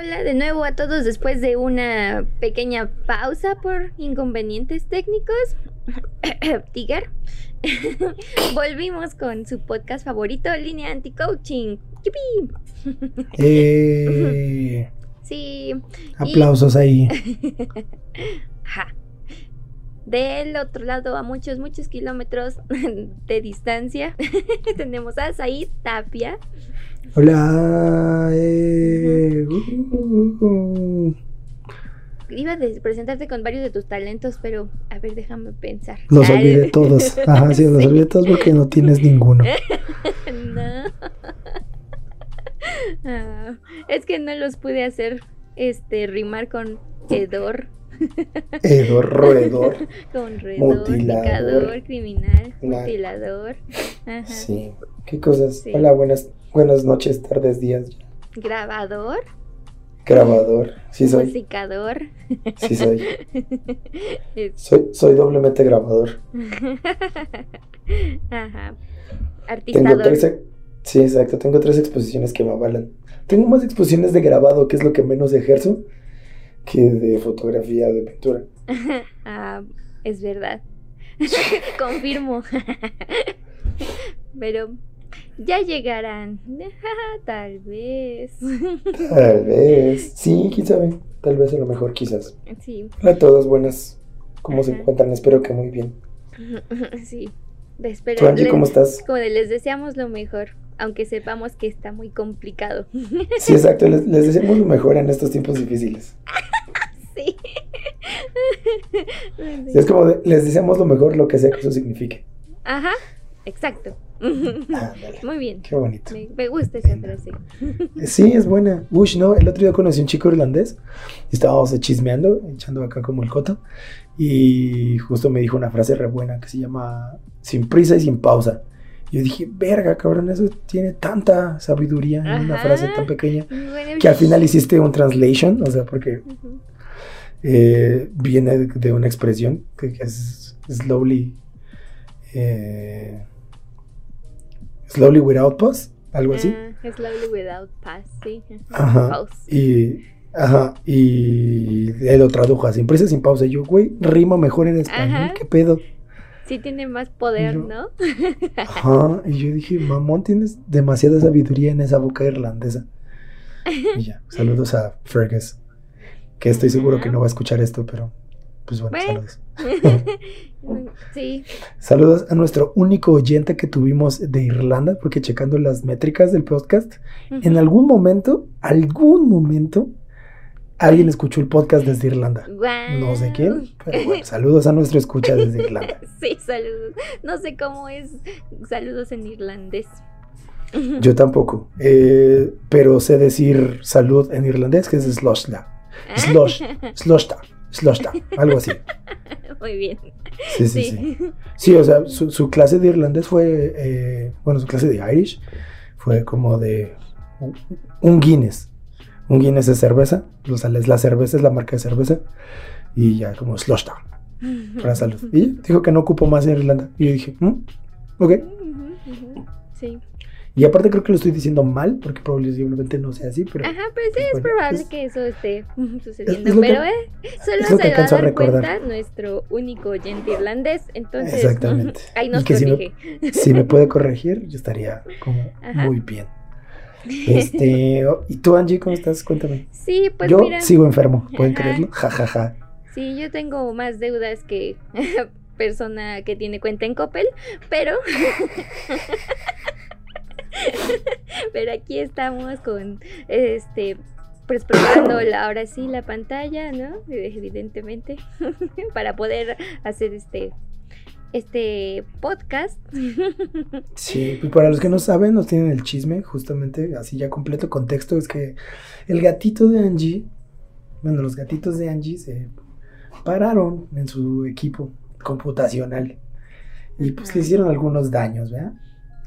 Hola de nuevo a todos después de una pequeña pausa por inconvenientes técnicos. Tiger. Volvimos con su podcast favorito, Línea Anti-Coaching. Eh, Sí. y- aplausos ahí. Ja. Del otro lado, a muchos, muchos kilómetros de distancia, tenemos a Said Tapia. Hola. eh, uh, uh, Iba a presentarte con varios de tus talentos, pero a ver, déjame pensar. los Ay, olvidé todos. Ajá, sí, los olvidé todos porque no tienes ninguno. no. Ah, es que no los pude hacer este rimar con hedor, Edor, roedor. con roedor, Mutilador. picador, criminal, La- mutilador. Ajá. Sí. ¿Qué cosas? Sí. Hola, buenas, buenas noches, tardes, días. Grabador, Grabador. Sí soy. musicador. Sí soy. Soy, soy doblemente grabador. Ajá. Tengo Artistador. tres. ex- Sí, exacto. Tengo tres exposiciones que me avalan. Tengo más exposiciones de grabado, que es lo que menos ejerzo, que de fotografía o de pintura. Ah, es verdad. Confirmo. Pero ya llegarán. Tal vez. Tal vez. Sí, quién sabe. Tal vez a lo mejor, quizás. Sí, a todos, buenas. ¿Cómo se encuentran? Espero que muy bien. sí. De esperar- ¿Tú, Angie, les- cómo estás? como de les deseamos lo mejor, aunque sepamos que está muy complicado. Sí, exacto. Les, les deseamos lo mejor en estos tiempos difíciles. Sí. Sí, es como de, les deseamos lo mejor, lo que sea que eso signifique. Ajá, exacto. Muy bien. qué bonito. Me, me gusta esa frase. Sí, es buena. Ush, no, el otro día conocí a un chico irlandés y estábamos chismeando, echando acá como el coto. Y justo me dijo una frase re buena que se llama sin prisa y sin pausa. Yo dije, verga, cabrón, eso tiene tanta sabiduría en una frase tan pequeña. Bueno, Que al final hiciste un translation, o sea, porque eh, viene de, de una expresión que, que es slowly. eh, slowly without pause, algo así. Ah, slowly without pass, sí. Ajá. Pause. Y, ajá, y él lo tradujo a sin prisa, sin pausa. Yo, güey, rima mejor en español, Ajá. ¿qué pedo? Sí tiene más poder, Yo- ¿no? Ajá, y yo dije, mamón, tienes demasiada sabiduría en esa boca irlandesa. Y ya, saludos a Fergus, que estoy seguro que no va a escuchar esto, pero pues bueno, Bueno. saludos. sí. Saludos a nuestro único oyente que tuvimos de Irlanda, porque checando las métricas del podcast, en algún momento, algún momento, alguien escuchó el podcast desde Irlanda. No sé quién, pero bueno, saludos a nuestro escucha desde Irlanda. Sí, saludos. No sé cómo es saludos en irlandés. Yo tampoco, eh, pero sé decir salud en irlandés, que es sloshla. Slosh, sloshta, sloshta, algo así. Muy bien. Sí, sí, sí. Sí, o sea, su, su clase de irlandés fue, eh, bueno, su clase de Irish fue como de un- Guinness. Un Guinness de cerveza, o sea, es la cerveza, es la marca de cerveza, y ya como sloshta, para salud. Y dijo que no ocupo más en Irlanda. Y yo dije, "Mm, ok. Sí. Y aparte creo que lo estoy diciendo mal, porque probablemente no sea así, pero... Ajá, pero sí es bueno, probable es- que eso esté sucediendo. es que- pero eh, solo se va a dar cuenta nuestro único oyente irlandés. Entonces, Exactamente. ahí nos que si me- corrige. si me puede corregir, yo estaría como Ajá. muy bien. Este, oh, ¿y tú, Angie, cómo estás? Cuéntame. Sí, pues yo mira. sigo enfermo, ¿pueden Ajá. creerlo? Ja, ja, ja. Sí, yo tengo más deudas que persona que tiene cuenta en Coppel, pero pero aquí estamos con este pues probando la- ahora sí la pantalla, ¿no? Evidentemente para poder hacer este este podcast. Sí, pues para los que no saben, nos tienen el chisme, justamente, así ya completo contexto, es que el gatito de Angie, bueno, los gatitos de Angie se pararon en su equipo computacional y pues le hicieron algunos daños, ¿verdad?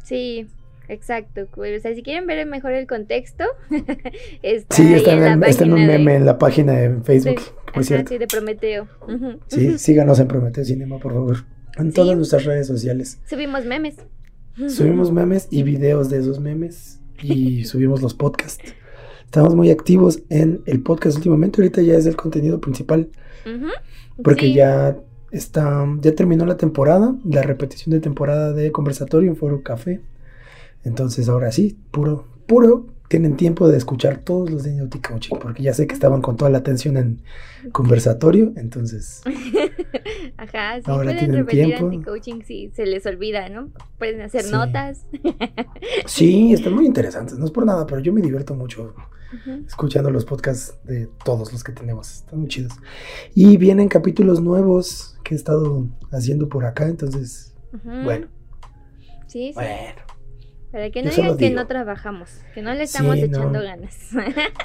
Sí, exacto. O sea, si quieren ver mejor el contexto, está Sí, está en, la está en un página de- meme en la página de Facebook, Sí, por ajá, cierto. sí, de Prometeo. Sí, síganos en Prometeo Cinema, por favor. En Sí. todas nuestras redes sociales. Subimos memes. Subimos memes y videos de esos memes y subimos los podcasts. Estamos muy activos en el podcast últimamente. Ahorita ya es el contenido principal porque Sí. ya está, ya terminó la temporada, la repetición de temporada de conversatorio en Foro Café. Entonces ahora sí, puro, puro, tienen tiempo de escuchar todos los de Naughty Coaching porque ya sé que estaban con toda la atención en conversatorio. Entonces, Ajá, sí, Ahora pueden tienen tiempo. anti-coaching si se les olvida, ¿no? Pueden hacer Sí. notas. sí, están muy interesantes. No es por nada, pero yo me divierto mucho escuchando los podcasts de todos los que tenemos. Están muy chidos. Y vienen capítulos nuevos que he estado haciendo por acá, entonces, bueno, Sí, sí. bueno. Para que no digan que digo. no trabajamos, que no le estamos Sí, no. echando ganas.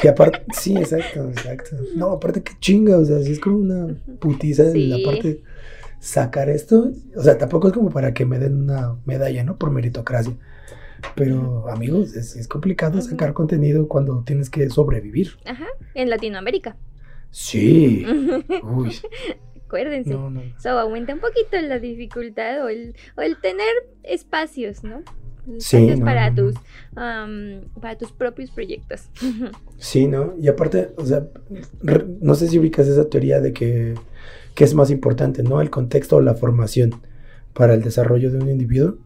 Que aparte, sí, exacto, exacto. No, aparte que chinga, o sea, sí es como una putiza Sí. la parte sacar esto. O sea, tampoco es como para que me den una medalla, ¿no? Por meritocracia. Pero, amigos, es, es complicado sacar contenido cuando tienes que sobrevivir. Ajá, en Latinoamérica. Sí. Uy, Acuérdense. no, no. Eso aumenta un poquito la dificultad o el, o el tener espacios, ¿no? Sí, no, para no, tus para tus propios proyectos. Sí, ¿no? Y aparte, o sea, no sé si ubicas esa teoría de que, que es más importante, ¿no? El contexto o la formación para el desarrollo de un individuo.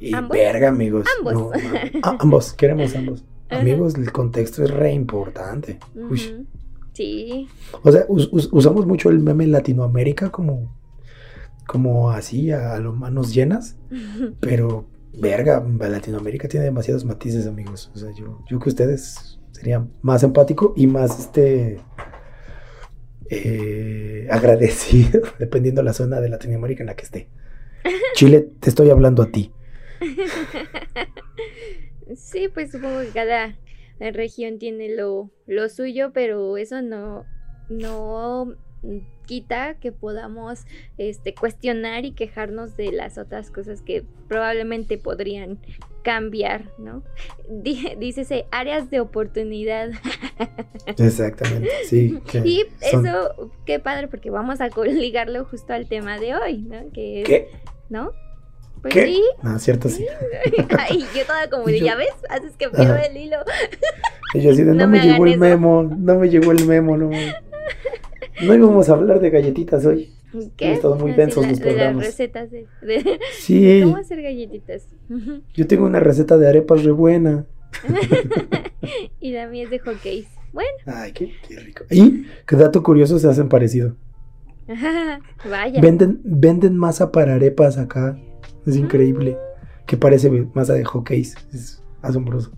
Y ¿Ambos? verga, amigos. Ambos. no. Ah, ambos, queremos ambos. Amigos, el contexto es re importante. Uy. Sí. O sea, us- us- usamos mucho el meme en Latinoamérica como, como así, a, a lo manos llenas, pero verga, Latinoamérica tiene demasiados matices, amigos. O sea, yo, yo que ustedes sería más empático y más este eh, agradecido, dependiendo la zona de Latinoamérica en la que esté. Chile, te estoy hablando a ti. Sí, pues supongo que cada región tiene lo, lo suyo, pero eso no, no quita que podamos este, cuestionar y quejarnos de las otras cosas que probablemente podrían cambiar, ¿no? Di- Dícese áreas de oportunidad. Exactamente, sí. Y son- eso, qué padre, porque vamos a ligarlo justo al tema de hoy, ¿no? Que es, ¿Qué? ¿no? Pues ¿Qué? sí. No, cierto, sí. Ay, yo toda como Y de, yo- ya ves, haces que pierdo el hilo. Y yo así de, no, No me me llegó el eso. memo, no me llegó el memo, no. No íbamos a hablar de galletitas hoy. ¿Qué? estado muy densos la- los de las programas. recetas de, de Sí, cómo hacer galletitas. Yo tengo una receta de arepas re buena. y la mía es de hotcakes. Bueno, Ay, qué, qué rico. Y, qué dato curioso, se hacen parecido. vaya. Venden, venden masa para arepas acá. Es increíble. Que parece masa de hotcakes. Es asombroso.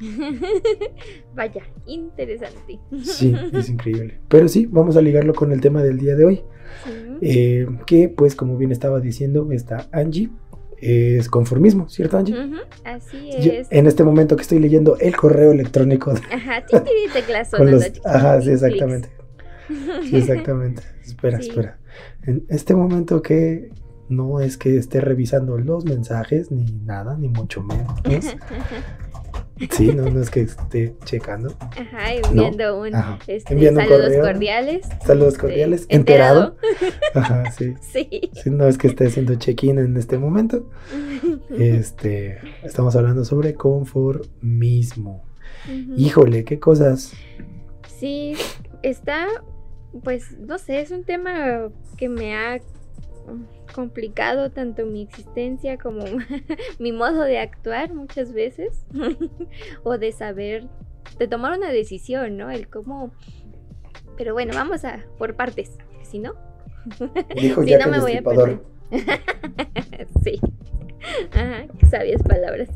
vaya, interesante. Sí, es increíble. Pero sí, vamos a ligarlo con el tema del día de hoy. Sí. Eh, que, pues, como bien estaba diciendo, está Angie. Es conformismo, ¿cierto, Angie? Así Yo- es. en este momento que estoy leyendo el correo electrónico de- Ajá, con los... Ajá, sí, exactamente. Sí, exactamente. Espera, Sí. espera. En este momento que no es que esté revisando los mensajes ni nada, ni mucho menos. Sí, no, no es que esté checando. Ajá, enviando un Ajá. este, Enviando un saludos cordiales. Saludos este, cordiales. Enterado. Ajá, sí. Sí. Sí, no es que esté haciendo check-in en este momento. Este, estamos hablando sobre conformismo. Ujú. Híjole, qué cosas. Sí, está, pues, no sé, es un tema que me ha complicado tanto mi existencia como mi modo de actuar muchas veces, o de saber, de tomar una decisión, ¿no? El cómo... Pero bueno, vamos a por partes, si no, Dijo si no el me voy a perder. sí. Ajá, sabias palabras.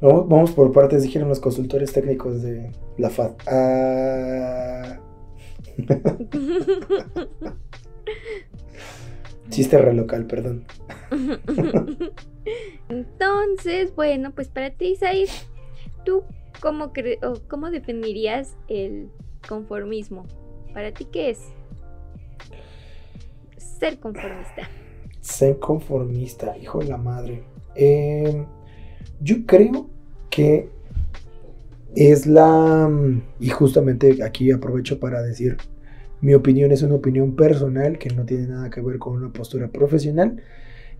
Vamos, vamos por partes, dijeron los consultores técnicos de la FAD. Ah, Chiste re local, perdón. Entonces, bueno, pues para ti, Isaí, ¿tú cómo, cre- o cómo definirías el conformismo? ¿Para ti qué es? Ser conformista. Ser conformista, hijo de la madre. Eh, yo creo que es la... Y justamente aquí aprovecho para decir, mi opinión es una opinión personal que no tiene nada que ver con una postura profesional,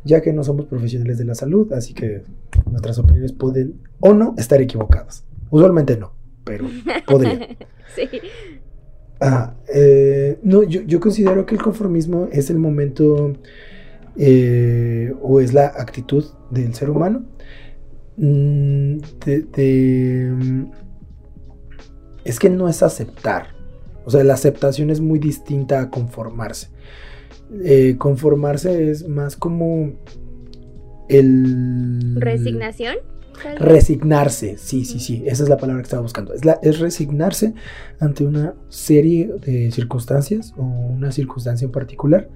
ya que no somos profesionales de la salud, así que nuestras opiniones pueden o no estar equivocadas. Usualmente no, pero podría. sí. Ah, eh, no, yo, yo considero que el conformismo es el momento eh, o es la actitud del ser humano mm, de, de, mm, es que no es aceptar. O sea, la aceptación es muy distinta a conformarse. Eh, conformarse es más como el... ¿Resignación? Resignarse, sí, sí, sí, esa es la palabra que estaba buscando. Es, la, es resignarse ante una serie de circunstancias o una circunstancia en particular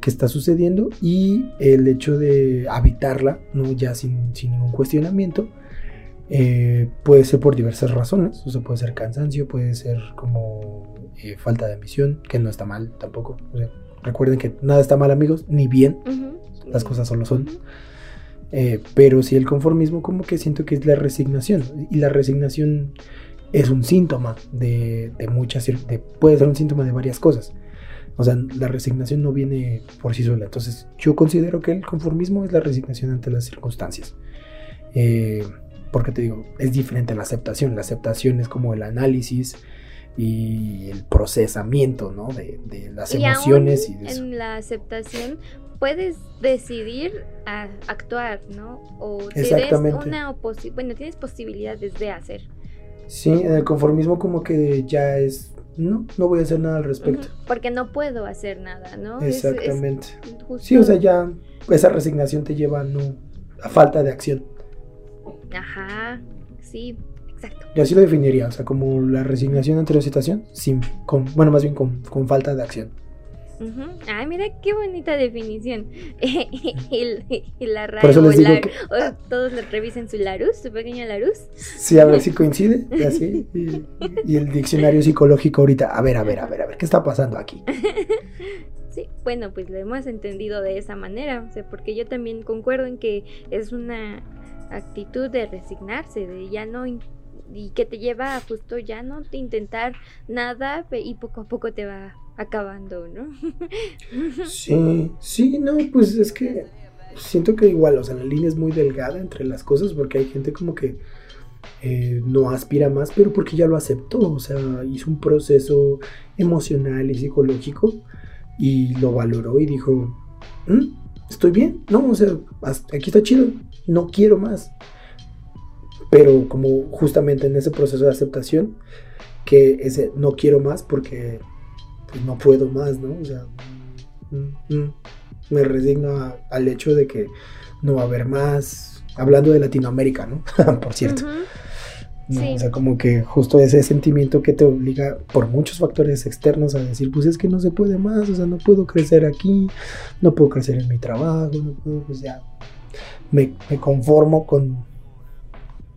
que está sucediendo y el hecho de habitarla, ¿no? ya sin, sin ningún cuestionamiento, eh, puede ser por diversas razones, o sea, puede ser cansancio, puede ser como eh, falta de ambición, que no está mal tampoco. O sea, recuerden que nada está mal amigos, ni bien, Ujú. las cosas solo son. Ujú. Eh, pero sí el conformismo como que siento que es la resignación. Y la resignación es un síntoma de, de muchas... de- puede ser un síntoma de varias cosas. O sea, la resignación no viene por sí sola. Entonces yo considero que el conformismo es la resignación ante las circunstancias. Eh, porque te digo, es diferente a la aceptación. La aceptación es como el análisis y el procesamiento, ¿no? De, de las Y aún emociones y de eso. en la aceptación puedes decidir a actuar, ¿no? O tienes Exactamente. una bueno, tienes posibilidades de hacer. Sí, en el conformismo como que ya es, no, no voy a hacer nada al respecto. Porque no puedo hacer nada, ¿no? Es- es Exactamente. Sí, o sea, ya esa resignación te lleva a no, a falta de acción. Ajá, sí, exacto. Yo así lo definiría, o sea, como la resignación ante la situación, sin, con, bueno, más bien con, con falta de acción. Ujú. Ay, mira qué bonita definición. y, y la RAE Por eso o les digo la- que- o todos le revisen su Larus, su pequeña Larus. Sí, a ver si coincide, y así. Y, y el diccionario psicológico ahorita, a ver, a ver, a ver, a ver, ¿qué está pasando aquí? Sí, bueno, pues lo hemos entendido de esa manera, o sea, porque yo también concuerdo en que es una actitud de resignarse, de ya no y que te lleva a justo ya no intentar nada y poco a poco te va acabando, ¿no? Sí, sí, no, pues es que siento que igual, o sea, la línea es muy delgada entre las cosas porque hay gente como que eh, no aspira más, pero porque ya lo aceptó, o sea, hizo un proceso emocional y psicológico y lo valoró y dijo, "Mm, estoy bien, no, o sea, aquí está chido, no quiero más. Pero como justamente en ese proceso de aceptación, que ese no quiero más porque pues, no puedo más, ¿no? O sea, mm, mm, me resigno a- al hecho de que no va a haber más, hablando de Latinoamérica, ¿no? Por cierto. ¿no? Sí. O sea, como que justo ese sentimiento que te obliga por muchos factores externos a decir, pues es que no se puede más, o sea, no puedo crecer aquí, no puedo crecer en mi trabajo, no puedo, pues ya, me, me conformo con,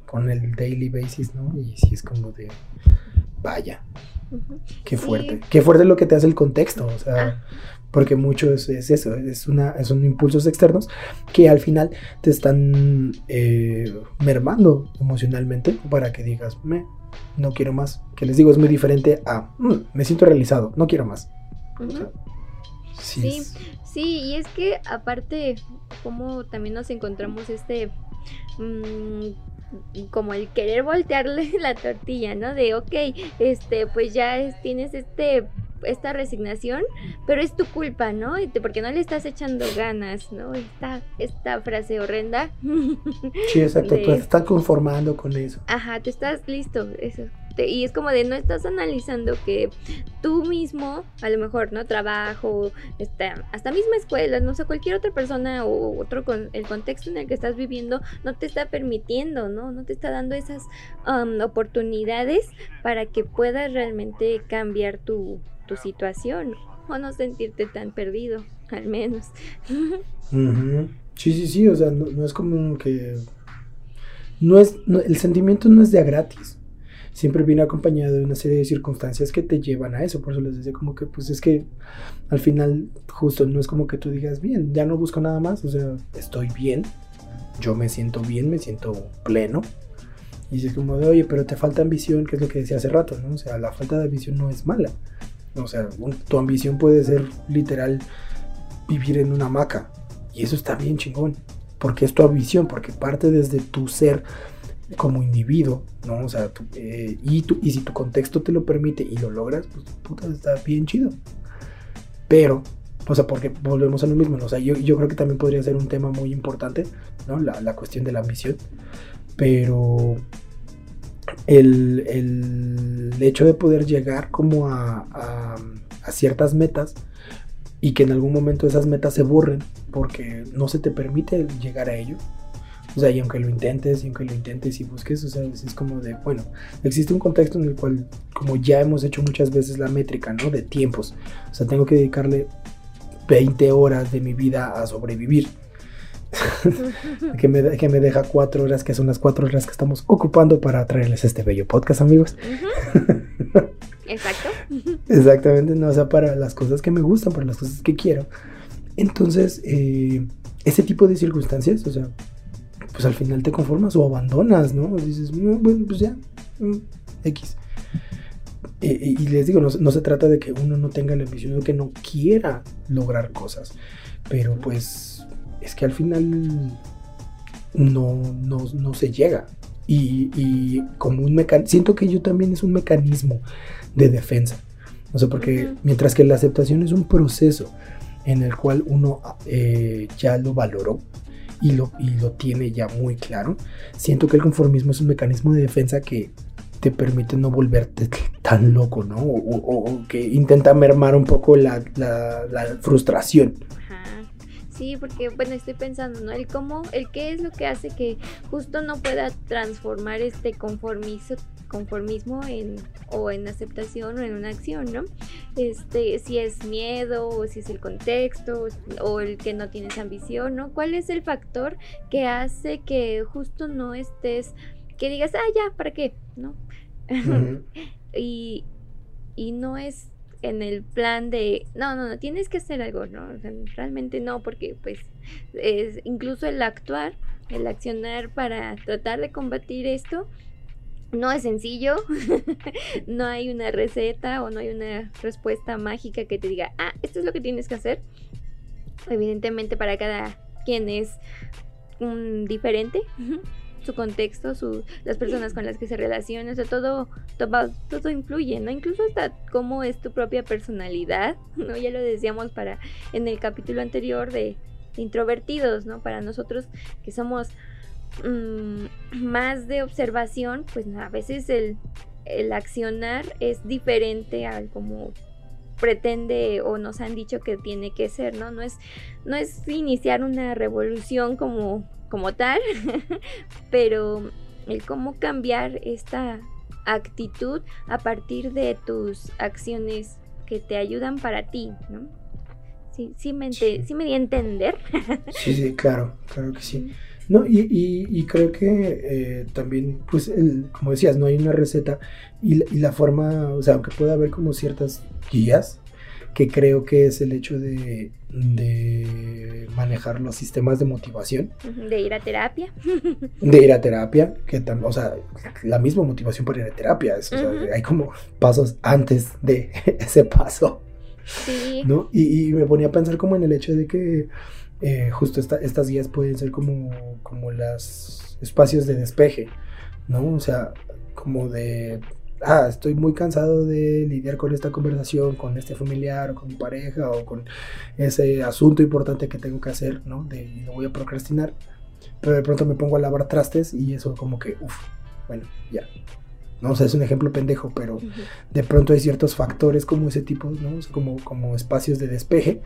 con el daily basis, ¿no? Y sí es como de, vaya, qué Sí. fuerte, qué fuerte lo que te hace el contexto, o sea, Ah. porque mucho es, es eso, es una, son impulsos externos que al final te están eh, mermando emocionalmente para que digas, me, no quiero más. Que les digo, es muy diferente a, "Mm, me siento realizado, no quiero más. O Ujú. sea, sí, Sí. es- Sí, y es que aparte, como también nos encontramos este, mm, como el querer voltearle la tortilla, ¿no? De, ok, este, pues ya es- tienes este, esta resignación, pero es tu culpa, ¿no? Porque no le estás echando ganas, ¿no? Esta, esta frase horrenda. sí, exacto, de- te estás conformando con eso. Ajá, tú estás listo. Eso. Y es como de no estás analizando que tú mismo, a lo mejor, ¿no? Trabajo, esta- hasta misma escuela, no sé, cualquier otra persona o otro con el contexto en el que estás viviendo no te está permitiendo, ¿no? No te está dando esas um, oportunidades para que puedas realmente cambiar tu, tu situación o no sentirte tan perdido. al menos. Sí, sí, sí, o sea, no, es como que... No es, el sentimiento no es de a gratis siempre viene acompañado de una serie de circunstancias que te llevan a eso. Por eso les decía como que, pues es que al final, justo no es como que tú digas, bien, ya no busco nada más, o sea, estoy bien, yo me siento bien, me siento pleno. Y dices como de, oye, pero te falta ambición, que es lo que decía hace rato, ¿no? O sea, la falta de ambición no es mala. O sea, tu ambición puede ser literal vivir en una hamaca. Y eso está bien chingón. Porque es tu ambición, porque parte desde tu ser como individuo, ¿no? O sea, eh, y, tu, y si tu contexto te lo permite y lo logras, pues puta, está bien chido. Pero, o sea, porque volvemos a lo mismo, ¿no? O sea, yo, yo creo que también podría ser un tema muy importante, ¿no? La, la cuestión de la ambición. Pero el, el, hecho de poder llegar como a, a, a ciertas metas y que en algún momento esas metas se borren porque no se te permite llegar a ello, o sea, y aunque lo intentes, y aunque lo intentes y busques, o sea, es como de, bueno, existe un contexto en el cual, como ya hemos hecho muchas veces la métrica, ¿no? De tiempos. O sea, tengo que dedicarle 20 horas de mi vida a sobrevivir. que, me, que me deja 4 horas, que son las 4 horas que estamos ocupando para traerles este bello podcast, amigos. Exacto. Exactamente, no, o sea, para las cosas que me gustan, para las cosas que quiero. Entonces, eh, ese tipo de circunstancias, o sea, pues al final te conformas o abandonas, ¿no? Dices, mm, bueno, pues ya, mm, X. Y, les digo, no, se trata de que uno no tenga la ambición o que no quiera lograr cosas, pero pues es que al final no, no, se llega. Y, como un mecanismo, siento que yo también es un mecanismo de defensa. O sea, porque mientras que la aceptación es un proceso en el cual uno eh, ya lo valoró, y lo, y lo tiene ya muy claro, siento que el conformismo es un mecanismo de defensa que te permite no volverte tan loco, ¿no? O, que intenta mermar un poco la, la, frustración. Sí, porque bueno, estoy pensando, ¿no? El cómo, el qué es lo que hace que justo no pueda transformar este conformismo, conformismo en, o en aceptación o en una acción, ¿no? Este, si es miedo o si es el contexto o el que no tienes ambición, ¿no? ¿Cuál es el factor que hace que justo no estés, que digas, ah, ya, ¿para qué? ¿No? y, y no es en el plan de, no, no, no, tienes que hacer algo, ¿no? realmente no, porque pues es incluso el actuar, el accionar para tratar de combatir esto, no es sencillo, no hay una receta o no hay una respuesta mágica que te diga, ah, esto es lo que tienes que hacer. Evidentemente para cada quien es un diferente, su contexto, su, las personas con las que se relaciona, o sea, todo, todo, todo influye, ¿no? Incluso hasta cómo es tu propia personalidad, ¿no? Ya lo decíamos para en el capítulo anterior de introvertidos, ¿no? Para nosotros que somos Mm, más de observación, pues a veces el, el accionar es diferente al como pretende o nos han dicho que tiene que ser, ¿no? No es, no es iniciar una revolución como, como tal, pero el cómo cambiar esta actitud a partir de tus acciones que te ayudan para ti, ¿no? Sí, sí me, sí. me di a entender. sí, sí, claro, claro que sí. No, y, y, creo que eh, también, pues, el, como decías, no hay una receta y, la forma, o sea, aunque pueda haber como ciertas guías, que creo que es el hecho de, de manejar los sistemas de motivación. De ir a terapia. De ir a terapia, que también, o sea, la misma motivación para ir a terapia, o sea, hay como pasos antes de ese paso. Sí. ¿no? Y, y me ponía a pensar como en el hecho de que eh, justo estas guías pueden ser como, como los espacios de despeje, ¿no? O sea, como de, ah, estoy muy cansado de lidiar con esta conversación, con este familiar o con mi pareja o con ese asunto importante que tengo que hacer, ¿no? De, lo voy a procrastinar, pero de pronto me pongo a lavar trastes y eso como que, uff, bueno, ya. No o sea, es un ejemplo pendejo, pero de pronto hay ciertos factores como ese tipo, ¿no? como, como espacios de despeje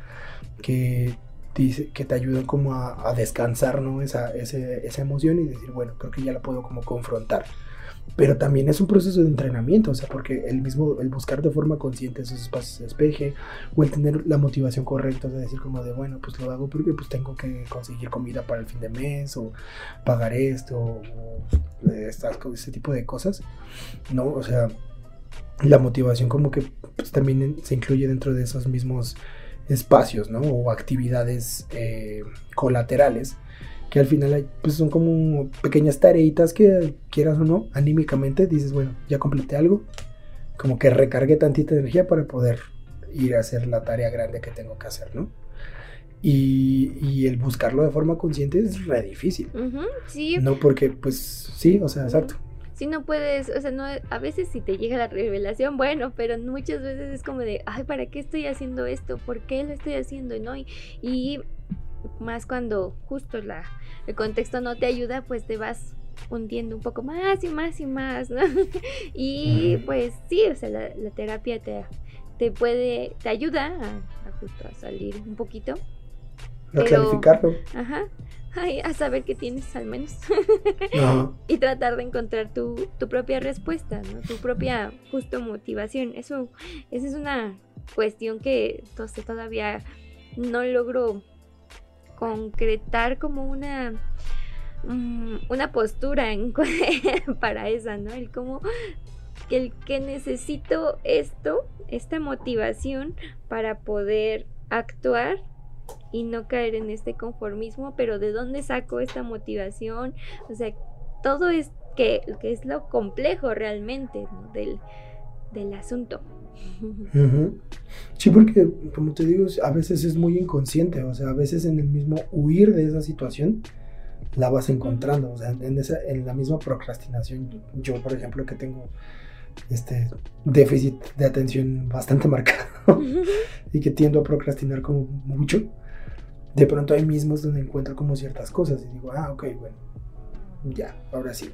que que te ayudan como a, descansar, ¿no? Esa, esa emoción y decir, bueno, creo que ya la puedo como confrontar. pero también es un proceso de entrenamiento, o sea, porque el mismo, el buscar de forma consciente esos espacios de despeje, o el tener la motivación correcta, de decir como de, bueno, pues lo hago porque pues tengo que conseguir comida para el fin de mes, o pagar esto, o, estas, ese tipo de cosas, ¿no? O sea, la motivación como que pues, también se incluye dentro de esos mismos espacios, ¿no? O actividades eh, colaterales que al final pues son como pequeñas tareitas que quieras o no, anímicamente dices, bueno, ya completé algo, como que recargué tantita energía para poder ir a hacer la tarea grande que tengo que hacer, ¿no? Y, el buscarlo de forma consciente es re difícil. sí. No porque, pues, sí, o sea, exacto. Si no puedes, o sea, no, a veces si te llega la revelación, bueno, pero muchas veces es como de, ay, ¿para qué estoy haciendo esto? ¿Por qué lo estoy haciendo? ¿No? y más cuando justo la, el contexto no te ayuda, pues te vas hundiendo un poco más y más y más, ¿no? y pues sí, o sea, la, terapia te, te puede, te ayuda a, justo a salir un poquito. A clarificarlo. Ajá. A saber qué tienes al menos. y tratar de encontrar tu, tu, propia respuesta, ¿no? Tu propia justo motivación. Eso, esa es una cuestión que entonces, todavía no logro concretar como una mm, una postura en, para esa, ¿no? El cómo el que necesito esto, esta motivación para poder actuar y no caer en este conformismo, pero ¿de dónde saco esta motivación? O sea, todo es que, que es lo complejo realmente del, del asunto. Sí, porque como te digo, a veces es muy inconsciente, o sea, a veces en el mismo huir de esa situación la vas encontrando, o sea, en, esa, en la misma procrastinación. Yo, por ejemplo, que tengo este déficit de atención bastante marcado y que tiendo a procrastinar como mucho, de pronto hay mismos donde encuentro como ciertas cosas y digo, ah, ok, bueno, ya, ahora sí,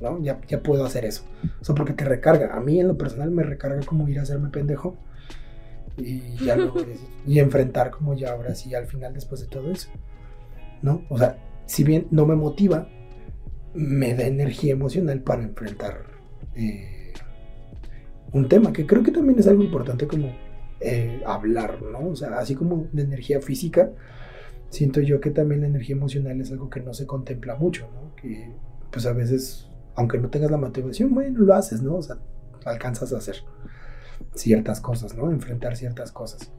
¿no? Ya, ya puedo hacer eso. O sea, porque te recarga. A mí en lo personal me recarga como ir a hacerme pendejo y ya y enfrentar como ya ahora sí al final después de todo eso. ¿No? O sea, si bien no me motiva, me da energía emocional para enfrentar eh, un tema que creo que también es algo importante como eh, hablar, ¿no? O sea, así como la energía física, siento yo que también la energía emocional es algo que no se contempla mucho, ¿no? Que pues a veces aunque no tengas la motivación, bueno, lo haces, ¿no? O sea, alcanzas a hacer ciertas cosas, ¿no? Enfrentar ciertas cosas.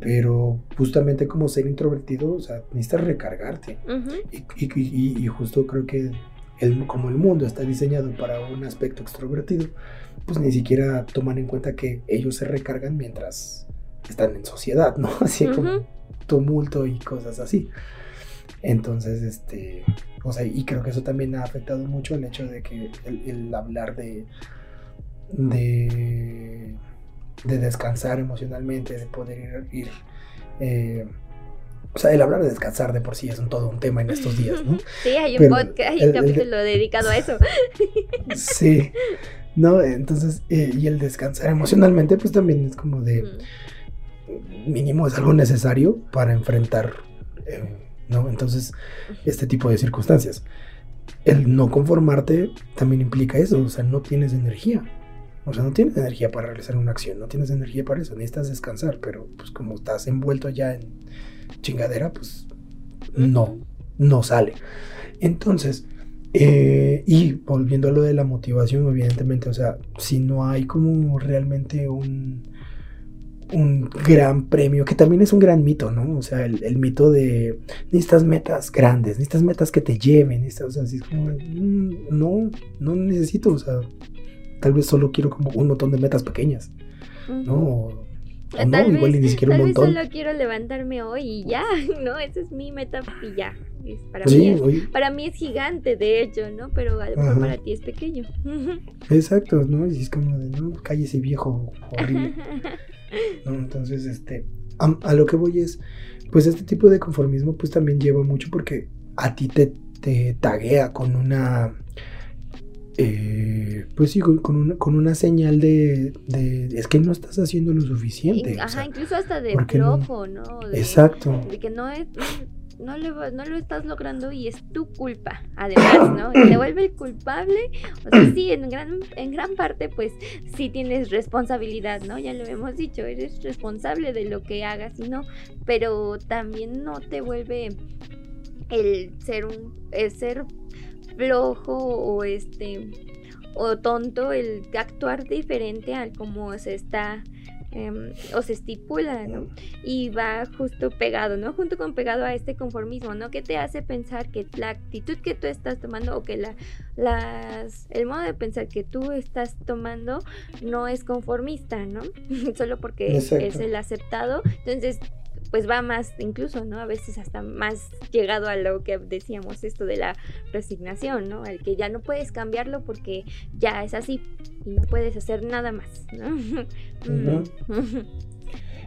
Pero justamente como ser introvertido, o sea, necesitas recargarte. y, justo creo que el, como el mundo está diseñado para un aspecto extrovertido, pues ni siquiera toman en cuenta que ellos se recargan mientras están en sociedad, ¿no? Así como tumulto y cosas así. Entonces, este, o sea, y creo que eso también ha afectado mucho el hecho de que el, hablar de, de, descansar emocionalmente, de poder ir, eh, o sea, el hablar de descansar de por sí es un, todo un tema en estos días, ¿no? Sí, hay un podcast, hay un capítulo dedicado a eso. Sí, ¿no? Entonces, eh, y el descansar emocionalmente, pues también es como de, mínimo es algo necesario para enfrentar eh, ¿no? Entonces, este tipo de circunstancias. El no conformarte también implica eso, o sea, no tienes energía. O sea, no tienes energía para realizar una acción, no tienes energía para eso, necesitas descansar, pero pues como estás envuelto ya en chingadera, pues no, no sale. Entonces, eh, y volviendo a lo de la motivación, evidentemente, o sea, si no hay como realmente un, un gran premio, que también es un gran mito, ¿no? O sea, el, mito de necesitas metas grandes, necesitas metas que te lleven, necesitas, o sea, así es como, mm, no, no necesito, o sea, tal vez solo quiero como un montón de metas pequeñas, ¿no? O, no, igual ni siquiera un montón. Vez solo quiero levantarme hoy y ya, ¿no? Esa es mi meta y ya. para, mí es, para mí es gigante, de hecho, ¿no? Pero para ti es pequeño. Exacto, ¿no? Y es como de, no, cállese viejo horrible. Entonces, este, a, lo que voy es, pues este tipo de conformismo pues también lleva mucho porque a ti te, te taguea con una, eh, pues sí, con una, con una señal de, es que no estás haciendo lo suficiente. Ajá, incluso hasta de flojo, no, exacto. De que no es, no, no lo estás logrando y es tu culpa, además, ¿no? Y te vuelve el culpable. O sea, sí, en gran, en gran parte, pues sí tienes responsabilidad, ¿no? Ya lo hemos dicho, eres responsable de lo que hagas y no, pero también no te vuelve el ser un, el ser flojo o este o tonto el actuar diferente al como se está Em, o se estipula, ¿no? Y va justo pegado, ¿no? Junto con pegado a este conformismo, ¿no? Que te hace pensar que la actitud que tú estás tomando o que la, las, el modo de pensar que tú estás tomando no es conformista, ¿no? Solo porque es el aceptado. Entonces pues va más incluso, ¿no? A veces hasta más llegado a lo que decíamos, esto de la resignación, ¿no? Al que ya no puedes cambiarlo porque ya es así y no puedes hacer nada más, ¿no?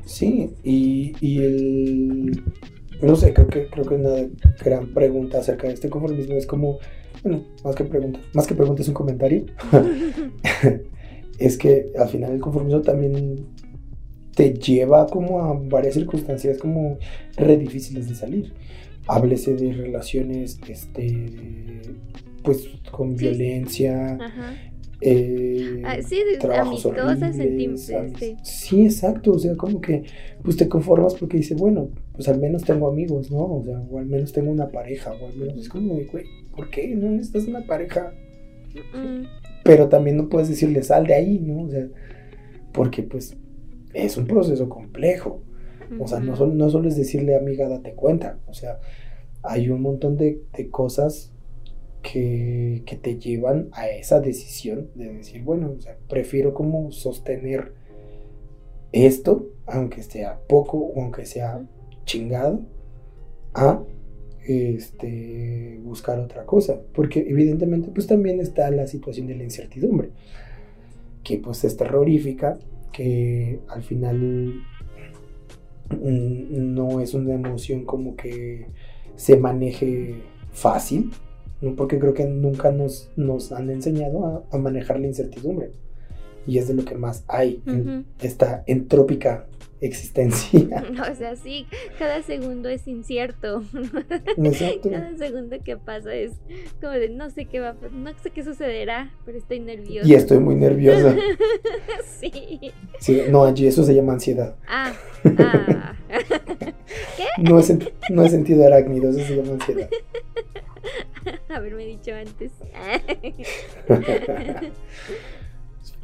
sí, y, y el... No sé, creo que, creo que una gran pregunta acerca de este conformismo es como, bueno, más que pregunta, más que pregunta es un comentario, es que al final el conformismo también te lleva como a varias circunstancias como re difíciles de salir. Háblese de relaciones, este, pues con violencia, eh, ah, sí, amistosas, este. Sí, exacto, o sea, como que pues te conformas porque dice, bueno, pues al menos tengo amigos, ¿no? O sea, o al menos tengo una pareja, o al menos es como, güey, ¿por qué no necesitas una pareja? Pero también no puedes decirle sal de ahí, ¿no? O sea, porque pues es un proceso complejo. O sea, no, no solo es decirle, amiga, date cuenta. O sea, hay un montón de, cosas que, te llevan a esa decisión de decir, bueno, o sea, prefiero como sostener esto, aunque sea poco o aunque sea chingado, a este, buscar otra cosa. Porque evidentemente pues también está la situación de la incertidumbre, que pues es terrorífica que al final mm, no es una emoción como que se maneje fácil, porque creo que nunca nos, nos han enseñado a, manejar la incertidumbre. Y es de lo que más hay en esta entrópica existencia. O sea, sí, cada segundo es incierto. Exacto. Cada segundo que pasa es como de no sé qué va, no sé qué sucederá, pero estoy nerviosa. Y estoy muy nerviosa. sí. Sí, no, allí eso se llama ansiedad. Ah. ah. ¿Qué? No he, no he sentido arácnido, eso se llama ansiedad. Haberme dicho antes.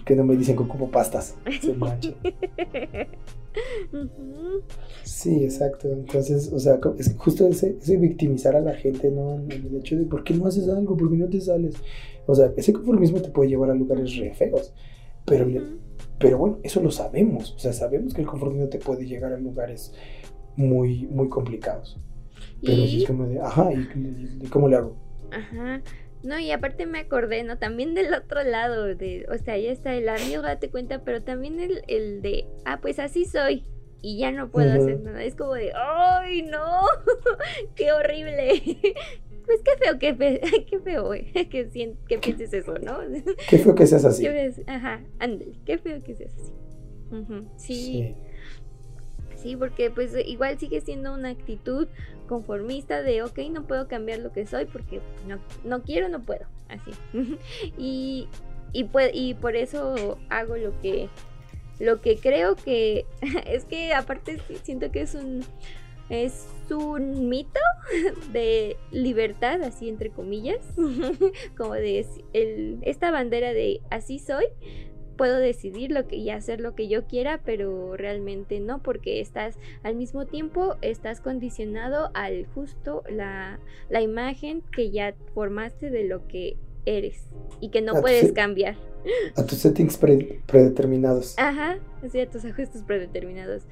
Que no me dicen que ocupo pastas. Se Sí, exacto. Entonces, o sea, es justo ese, victimizar a la gente, ¿no? El hecho de por qué no haces algo, por qué no te sales. O sea, ese conformismo te puede llevar a lugares re feos. Pero, pero bueno, eso lo sabemos. O sea, sabemos que el conformismo te puede llegar a lugares muy, muy complicados. Pero es como de, ajá, ¿y, cómo le hago? Ajá. No, y aparte me acordé, ¿no? También del otro lado, de, o sea, ya está el amigo, date cuenta, pero también el, el de, ah, pues así soy y ya no puedo hacer nada. Es como de, ¡ay, no! ¡Qué horrible! pues qué feo, qué feo, qué feo, güey, que, que pienses eso, ¿no? Qué feo que seas así. Ajá, ándale, qué feo que seas así. sí. sí. Sí, porque pues igual sigue siendo una actitud conformista de, ok, no puedo cambiar lo que soy porque no, no quiero, no puedo, así. y, y, y por eso hago lo que, lo que creo que, es que aparte siento que es un, es un mito de libertad, así entre comillas, como de el, esta bandera de así soy, puedo decidir lo que y hacer lo que yo quiera, pero realmente no, porque estás al mismo tiempo estás condicionado al justo la, la imagen que ya formaste de lo que eres y que no puedes cambiar. A tus settings predeterminados. Ajá, así a tus ajustes predeterminados.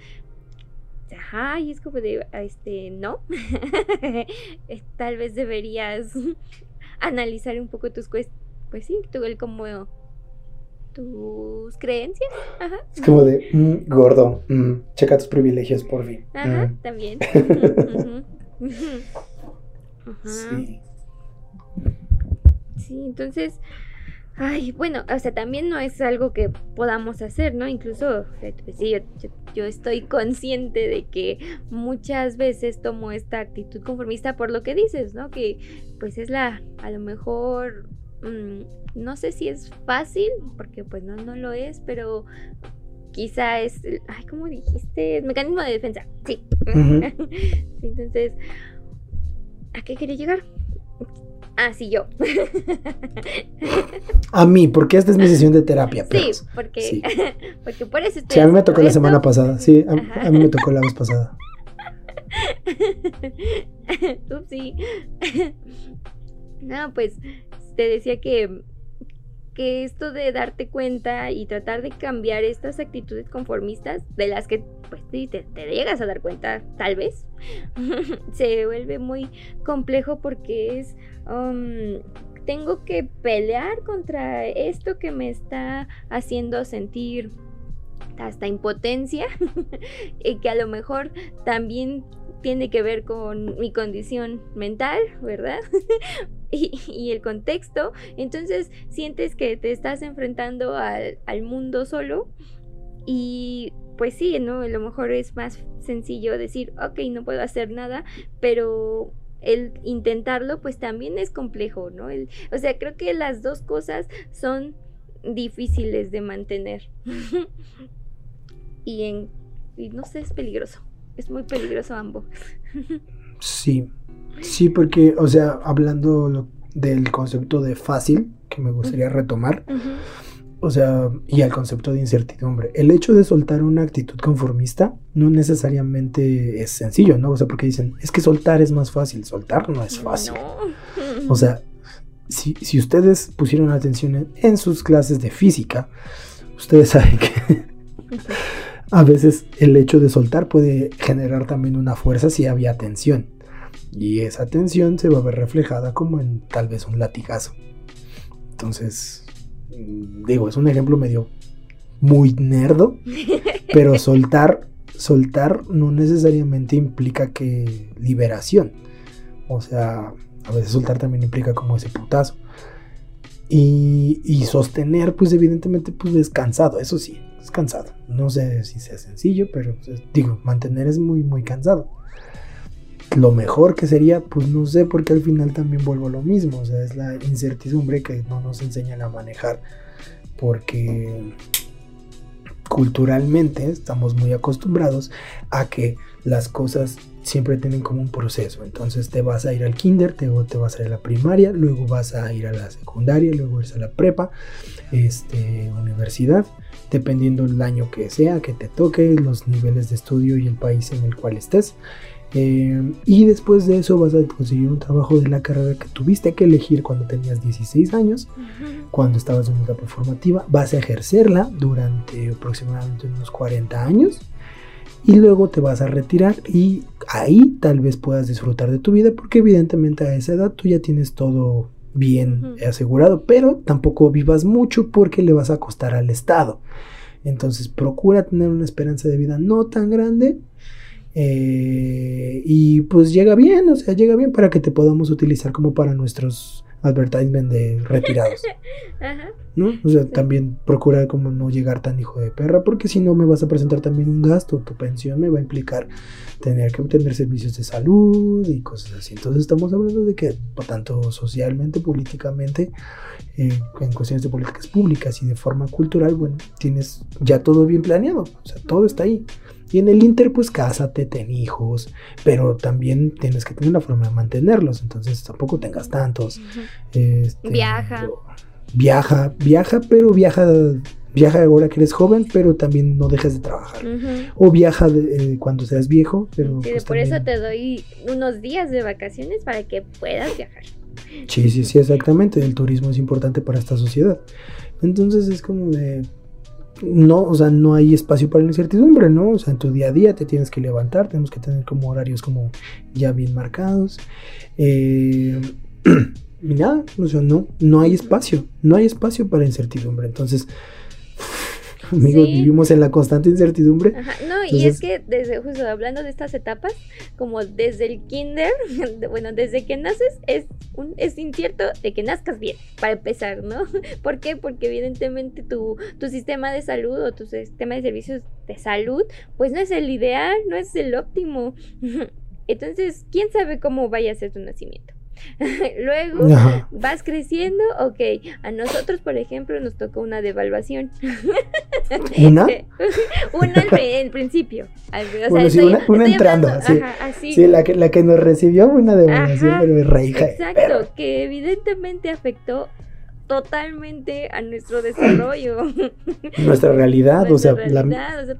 Ajá, y es como de, este, no. Tal vez deberías analizar un poco tus pues sí, tú el como tus creencias. Ajá. Es como de, mm, gordo, mm, checa tus privilegios por fin. Ajá, mm. también. Sí. Sí, entonces, ay, bueno, o sea, también no es algo que podamos hacer, ¿no? Incluso, pues sí, yo, yo estoy consciente de que muchas veces tomo esta actitud conformista por lo que dices, ¿no? Que pues es la, a lo mejor, mm, no sé si es fácil, porque pues no, no lo es, pero quizá es, ay, ¿cómo dijiste? mecanismo de defensa, sí. Entonces, ¿a qué quería llegar? Ah, sí, yo. a mí, porque esta es mi sesión de terapia. Sí, porque, porque por eso estoy Sí, a mí me tocó la semana pasada. Sí, a, mí me tocó la vez pasada. sí. no, pues te decía que que esto de darte cuenta y tratar de cambiar estas actitudes conformistas de las que pues te, te llegas a dar cuenta tal vez se vuelve muy complejo porque es um, tengo que pelear contra esto que me está haciendo sentir hasta impotencia y que a lo mejor también tiene que ver con mi condición mental, ¿verdad? y, el contexto, entonces sientes que te estás enfrentando al, mundo solo y pues sí, ¿no? A lo mejor es más sencillo decir, ok, no puedo hacer nada, pero el intentarlo pues también es complejo, ¿no? El, o sea, creo que las dos cosas son difíciles de mantener. y en y no sé, es peligroso. Es muy peligroso ambos. sí. Sí, porque, o sea, hablando del concepto de fácil, que me gustaría retomar, o sea, y al concepto de incertidumbre. El hecho de soltar una actitud conformista no necesariamente es sencillo, ¿no? O sea, porque dicen, es que soltar es más fácil, soltar no es fácil. O sea, si, si, ustedes pusieron atención en, sus clases de física, ustedes saben que a veces el hecho de soltar puede generar también una fuerza si había tensión. Y esa tensión se va a ver reflejada como en tal vez un latigazo. Entonces, mm, digo, es un ejemplo medio muy nerdo, pero soltar, soltar no necesariamente implica que liberación. O sea, a veces soltar también implica como ese putazo. Y, y sostener, pues evidentemente, pues es cansado, eso sí, es cansado. No sé si sea sencillo, pero pues, digo, mantener es muy, muy cansado lo mejor que sería, pues no sé, porque al final también vuelvo a lo mismo, o sea, es la incertidumbre que no nos enseñan a manejar, porque culturalmente estamos muy acostumbrados a que las cosas siempre tienen como un proceso. Entonces te vas a ir al kinder, luego te vas a ir a la primaria, luego vas a ir a la secundaria, luego irse a la prepa, este, universidad, dependiendo el año que sea, que te toque, los niveles de estudio y el país en el cual estés. Eh, y después de eso vas a conseguir un trabajo de la carrera que tuviste que elegir cuando tenías 16 años, cuando estabas en una etapa formativa. Vas a ejercerla durante aproximadamente unos 40 años y luego te vas a retirar y ahí tal vez puedas disfrutar de tu vida porque evidentemente a esa edad tú ya tienes todo bien asegurado, pero tampoco vivas mucho porque le vas a costar al Estado. Entonces procura tener una esperanza de vida no tan grande eh, y pues llega bien, o sea, llega bien para que te podamos utilizar como para nuestros advertisement de retirados. ¿No? O sea, también procura como no llegar tan hijo de perra, porque si no me vas a presentar también un gasto, tu pensión me va a implicar tener que obtener servicios de salud y cosas así. Entonces estamos hablando de que, tanto socialmente, políticamente, eh, en cuestiones de políticas públicas y de forma cultural, bueno, tienes ya todo bien planeado, o sea, todo está ahí. Y en el Inter, pues cásate, ten hijos, pero también tienes que tener la forma de mantenerlos, entonces tampoco tengas tantos. Este, viaja. Viaja, viaja, pero viaja, viaja ahora que eres joven, pero también no dejes de trabajar. O viaja eh, cuando seas viejo, pero... Pues por eso te doy unos días de vacaciones para que puedas viajar. Sí, sí, sí, exactamente. El turismo es importante para esta sociedad. Entonces es como de, no, o sea, no hay espacio para la incertidumbre, ¿no? O sea, en tu día a día te tienes que levantar, tenemos que tener como horarios como ya bien marcados. Eh, y nada, o sea, no, no hay espacio, no hay espacio para incertidumbre. Entonces, Amigos, vivimos en la constante incertidumbre. No, y es que desde, justo hablando de estas etapas, como desde el kinder, bueno, desde que naces, es, un, es incierto de que nazcas bien, para empezar, ¿no? ¿Por qué? Porque evidentemente tu, tu sistema de salud o tu sistema de servicios de salud, pues no es el ideal, no es el óptimo. Entonces, ¿quién sabe cómo vaya a ser tu nacimiento? Luego vas creciendo, ok. A nosotros, por ejemplo, nos tocó una devaluación. ¿Una? una en principio. bueno, sí, una, entrando. sí. la, que, la que nos recibió una devaluación, pero me reija. Exacto, que evidentemente afectó totalmente a nuestro desarrollo. Nuestra realidad, o sea,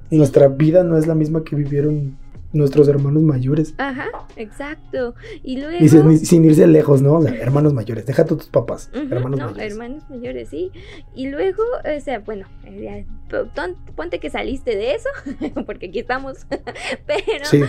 nuestra vida no es la misma que vivieron nuestros hermanos mayores. Ajá, exacto. Y luego... Y sin, irse lejos, ¿no? O sea, hermanos mayores, deja a tus papás, hermanos no, mayores. hermanos mayores, sí. Y luego, o sea, bueno, eh, ponte que saliste de eso, porque aquí estamos, pero sí.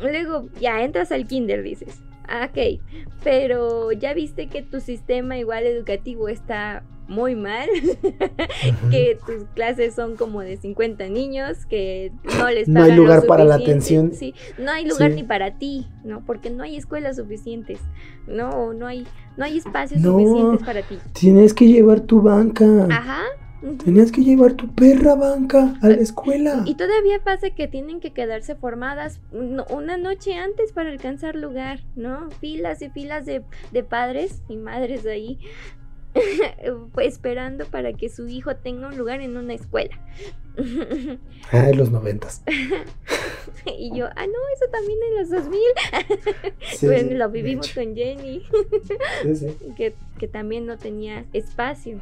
luego ya entras al kinder, dices. Ah, ok, pero ya viste que tu sistema igual educativo está muy mal, que tus clases son como de 50 niños, que no les pagan No hay lugar para la atención. Sí, no hay lugar ni para ti, ¿no? Porque no hay escuelas suficientes, ¿no? No hay, no hay espacios suficientes para ti. Tienes que llevar tu banca. Ajá. Tenías que llevar tu perra banca a la escuela. Y todavía pasa que tienen que quedarse formadas una noche antes para alcanzar lugar, ¿no? Filas y filas de, de padres y madres ahí esperando para que su hijo tenga un lugar en una escuela. ah, en los noventas. y yo, ah, no, eso también en los 2000. bueno, lo vivimos con Jenny, que, que también no tenía espacio.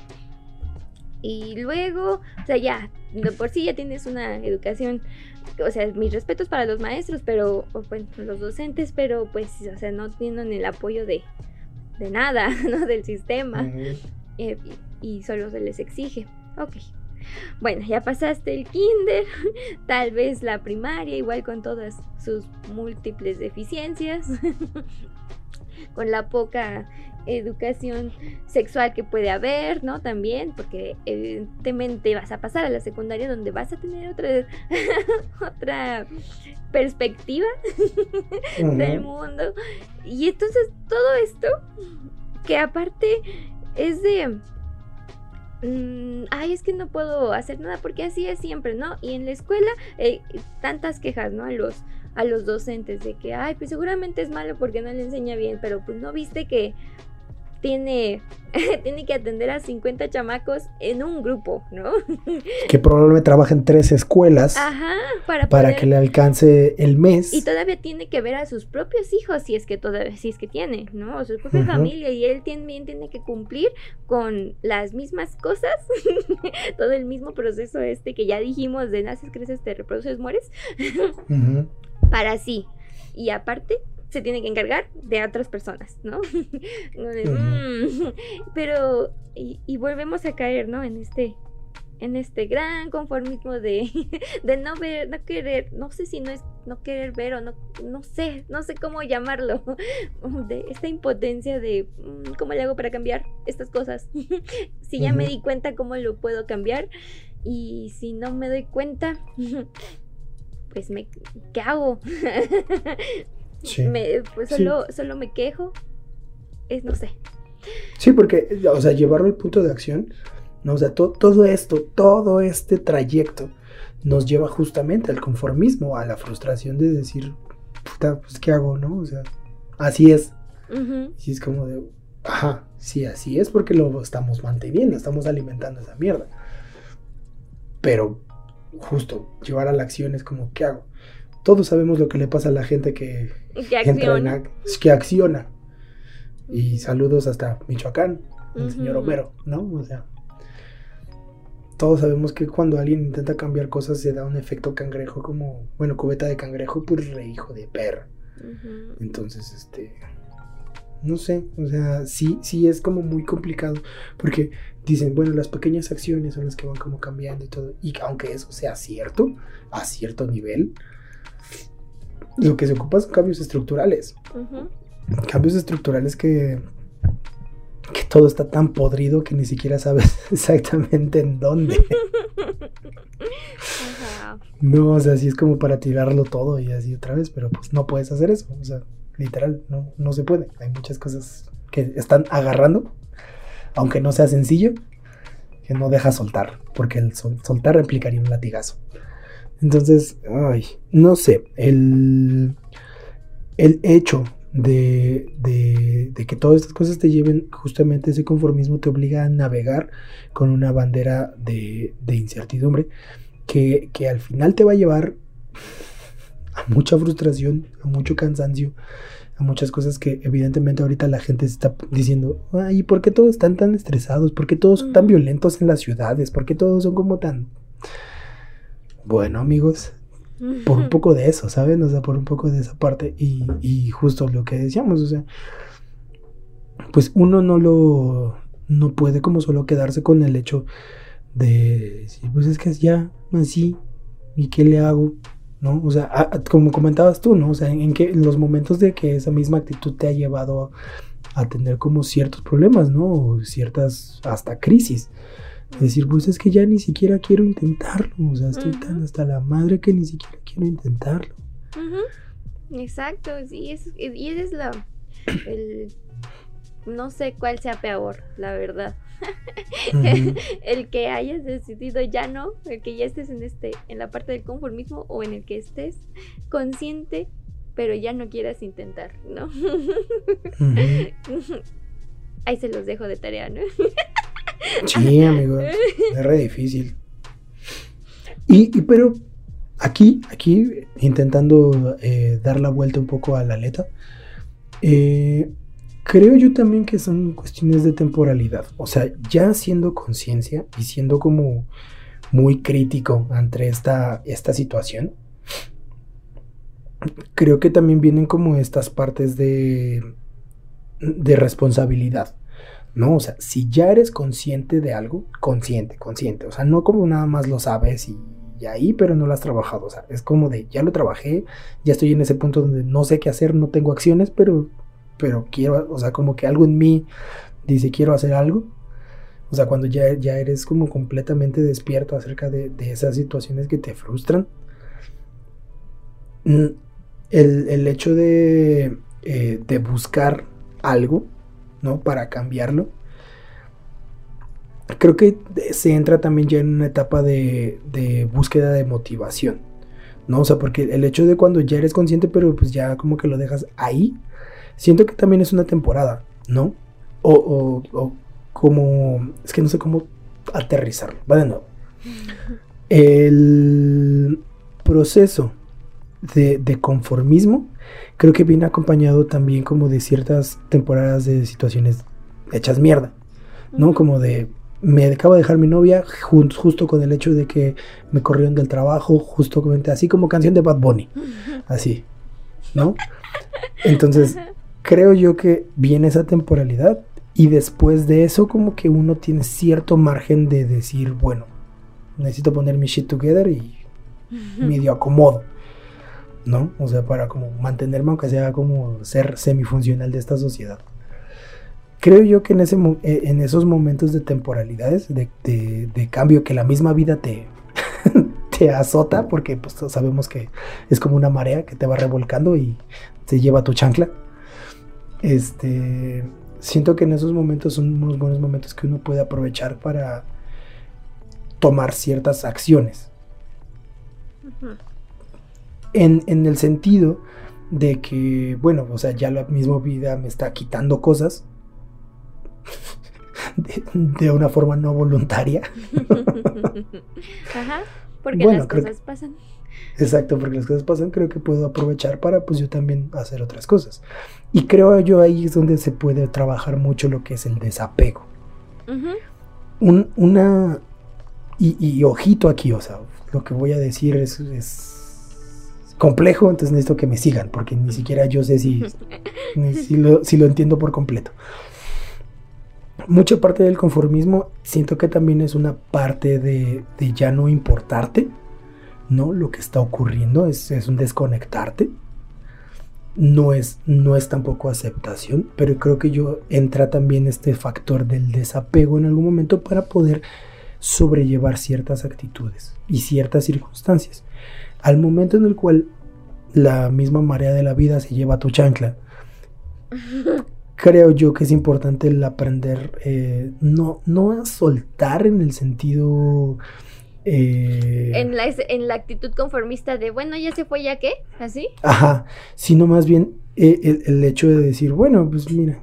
Y luego, o sea, ya, de por sí ya tienes una educación, o sea, mis respetos para los maestros, pero, bueno, los docentes, pero pues, o sea, no tienen el apoyo de, de nada, ¿no? Del sistema. Eh, y, solo se les exige. Ok. Bueno, ya pasaste el kinder, tal vez la primaria, igual con todas sus múltiples deficiencias, con la poca educación sexual que puede haber, ¿no? También, porque evidentemente vas a pasar a la secundaria donde vas a tener otra, otra perspectiva del mundo. Y entonces todo esto, que aparte es de... Mm, ay, es que no puedo hacer nada porque así es siempre, ¿no? Y en la escuela, eh, tantas quejas, ¿no? A los, a los docentes de que, ay, pues seguramente es malo porque no le enseña bien, pero pues no viste que tiene, tiene que atender a 50 chamacos en un grupo, ¿no? que probablemente trabaja en tres escuelas Ajá, para, para que le alcance el mes. Y todavía tiene que ver a sus propios hijos si es que todavía, si es que tiene, ¿no? O su propia familia y él también tiene que cumplir con las mismas cosas, todo el mismo proceso este que ya dijimos de naces, creces, te reproduces, mueres, para sí. Y aparte, se tiene que encargar de otras personas, ¿no? Mm, pero, y, volvemos a caer, ¿no? En este, en este gran conformismo de, de no ver, no querer, no sé si no es no querer ver o no, no sé, no sé cómo llamarlo, de esta impotencia de mm, cómo le hago para cambiar estas cosas. si ya me di cuenta, ¿cómo lo puedo cambiar? Y si no me doy cuenta, pues me, ¿qué hago? Me, pues solo, solo me quejo. Es, no sé. Sí, porque, o sea, llevarlo al punto de acción, ¿no? O sea, todo esto, todo este trayecto nos lleva justamente al conformismo, a la frustración de decir, puta, pues, ¿qué hago, no? O sea, así es. Y es como de, ajá, sí, así es porque lo estamos manteniendo, estamos alimentando esa mierda. Pero, justo, llevar a la acción es como, ¿qué hago? Todos sabemos lo que le pasa a la gente que, que acciona. que acciona. Y saludos hasta Michoacán, el señor Homero, ¿no? O sea, todos sabemos que cuando alguien intenta cambiar cosas se da un efecto cangrejo como, bueno, cubeta de cangrejo, pues re hijo de perro. Entonces, este, no sé, o sea, sí, sí es como muy complicado, porque dicen, bueno, las pequeñas acciones son las que van como cambiando y todo, y aunque eso sea cierto, a cierto nivel, lo que se ocupa son cambios estructurales. Cambios estructurales que, que todo está tan podrido que ni siquiera sabes exactamente en dónde. No, o sea, así es como para tirarlo todo y así otra vez, pero pues no puedes hacer eso. O sea, literal, no, no se puede. Hay muchas cosas que están agarrando, aunque no sea sencillo, que no deja soltar, porque el soltar implicaría un latigazo. Entonces, ay, no sé, el, el hecho de, de, que todas estas cosas te lleven justamente ese conformismo te obliga a navegar con una bandera de, de incertidumbre que, que, al final te va a llevar a mucha frustración, a mucho cansancio, a muchas cosas que evidentemente ahorita la gente está diciendo, ay, ¿por qué todos están tan estresados? ¿Por qué todos son tan violentos en las ciudades? ¿Por qué todos son como tan... Bueno, amigos, por un poco de eso, ¿saben? O sea, por un poco de esa parte y, y justo lo que decíamos, o sea, pues uno no lo, no puede como solo quedarse con el hecho de pues es que es ya así, ¿y qué le hago? ¿No? O sea, como comentabas tú, ¿no? O sea, en, que los momentos de que esa misma actitud te ha llevado a, a tener como ciertos problemas, ¿no? O ciertas hasta crisis. Decir, pues es que ya ni siquiera quiero intentarlo. O sea, estoy tan hasta la madre que ni siquiera quiero intentarlo. Exacto, sí, es, y ese es la. El, no sé cuál sea peor, la verdad. el que hayas decidido ya no, el que ya estés en este, en la parte del conformismo, o en el que estés consciente, pero ya no quieras intentar, ¿no? Ahí se los dejo de tarea, ¿no? Sí, amigo, es re difícil. Y, pero aquí, aquí, intentando eh, dar la vuelta un poco a la letra, eh, creo yo también que son cuestiones de temporalidad. O sea, ya siendo conciencia y siendo como muy crítico ante esta, esta situación, creo que también vienen como estas partes de, de responsabilidad. ¿No? O sea, si ya eres consciente de algo, consciente, consciente, o sea, no como nada más lo sabes y, ahí, pero no lo has trabajado, o sea, es como de, ya lo trabajé, ya estoy en ese punto donde no sé qué hacer, no tengo acciones, pero, pero quiero, o sea, como que algo en mí dice, quiero hacer algo. O sea, cuando ya, ya eres como completamente despierto acerca de, esas situaciones que te frustran. Mm, el, hecho de, eh, de buscar algo, ¿no? Para cambiarlo. Creo que se entra también ya en una etapa de, búsqueda de motivación, ¿no? O sea, porque el hecho de cuando ya eres consciente, pero pues ya como que lo dejas ahí, siento que también es una temporada, ¿no? O, o, como, es que no sé cómo aterrizarlo, va de nuevo. El proceso de, de conformismo creo que viene acompañado también como de ciertas temporadas de situaciones hechas mierda, ¿no? Como de, me acabo de dejar mi novia justo con el hecho de que me corrieron del trabajo, justamente así como canción de Bad Bunny, así, ¿no? Entonces, creo yo que viene esa temporalidad y después de eso como que uno tiene cierto margen de decir, bueno, necesito poner mi shit together y medio acomodo. ¿No? O sea, para como mantenerme, aunque sea como ser semifuncional de esta sociedad. Creo yo que en, ese, eh, en esos momentos de temporalidades, de, cambio, que la misma vida te, te azota, porque pues sabemos que es como una marea que te va revolcando y te lleva tu chancla. Este, siento que en esos momentos son unos buenos momentos que uno puede aprovechar para tomar ciertas acciones en, el sentido de que, bueno, o sea, ya la misma vida me está quitando cosas de, una forma no voluntaria. Ajá, porque las cosas pasan. Exacto, porque las cosas pasan, creo que puedo aprovechar para pues yo también hacer otras cosas. Y creo yo ahí es donde se puede trabajar mucho lo que es el desapego. una... Y, ojito aquí, o sea, lo que voy a decir es complejo, entonces necesito que me sigan, porque ni siquiera yo sé si, si, lo, entiendo por completo. Mucha parte del conformismo siento que también es una parte de, ya no importarte, ¿no? Lo que está ocurriendo es, un desconectarte. No es, no es tampoco aceptación, pero creo que yo entra también este factor del desapego en algún momento para poder sobrellevar ciertas actitudes y ciertas circunstancias. Al momento en el cual la misma marea de la vida se lleva a tu chancla, creo yo que es importante el aprender eh, no, no a soltar en el sentido eh, En la, en la actitud conformista de, bueno, ya se fue, ¿ya qué? ¿Así? Ajá, sino más bien eh, el, el hecho de decir, bueno, pues mira,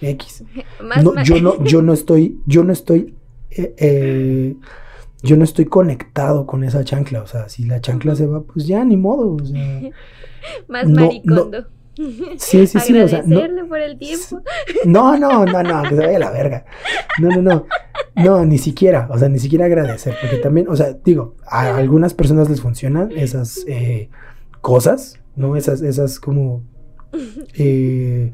X. Más, No, más- yo no, yo no estoy, yo no estoy, eh, yo no estoy conectado con esa chancla. O sea, si la chancla se va, pues ya ni modo. O sea, más no, maricondo. sí, sí, sí. O sea, no, por el tiempo. no, no, no, no, que se vaya a la verga. No, no, no. No, ni siquiera, o sea, ni siquiera agradecer, porque también, o sea, digo, a algunas personas les funcionan esas eh, cosas, ¿no? Esas, esas como eh,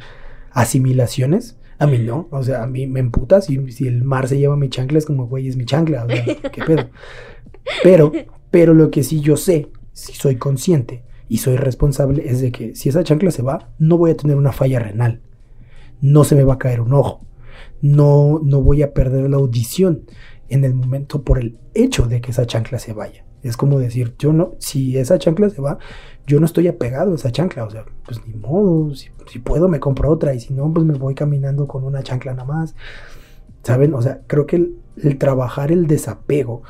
asimilaciones. A mí no, o sea, a mí me emputa si, si el mar se lleva mi chancla, es como, güey, es mi chancla, o sea, qué pedo. Pero, pero lo que sí yo sé, si soy consciente y soy responsable, es de que si esa chancla se va, no voy a tener una falla renal, no se me va a caer un ojo, no, no voy a perder la audición en el momento por el hecho de que esa chancla se vaya. Es como decir, yo no, si esa chancla se va, yo no estoy apegado a esa chancla, o sea, pues ni modo, si, puedo me compro otra y si no, pues me voy caminando con una chancla nada más. ¿Saben? O sea, creo que el, trabajar el desapego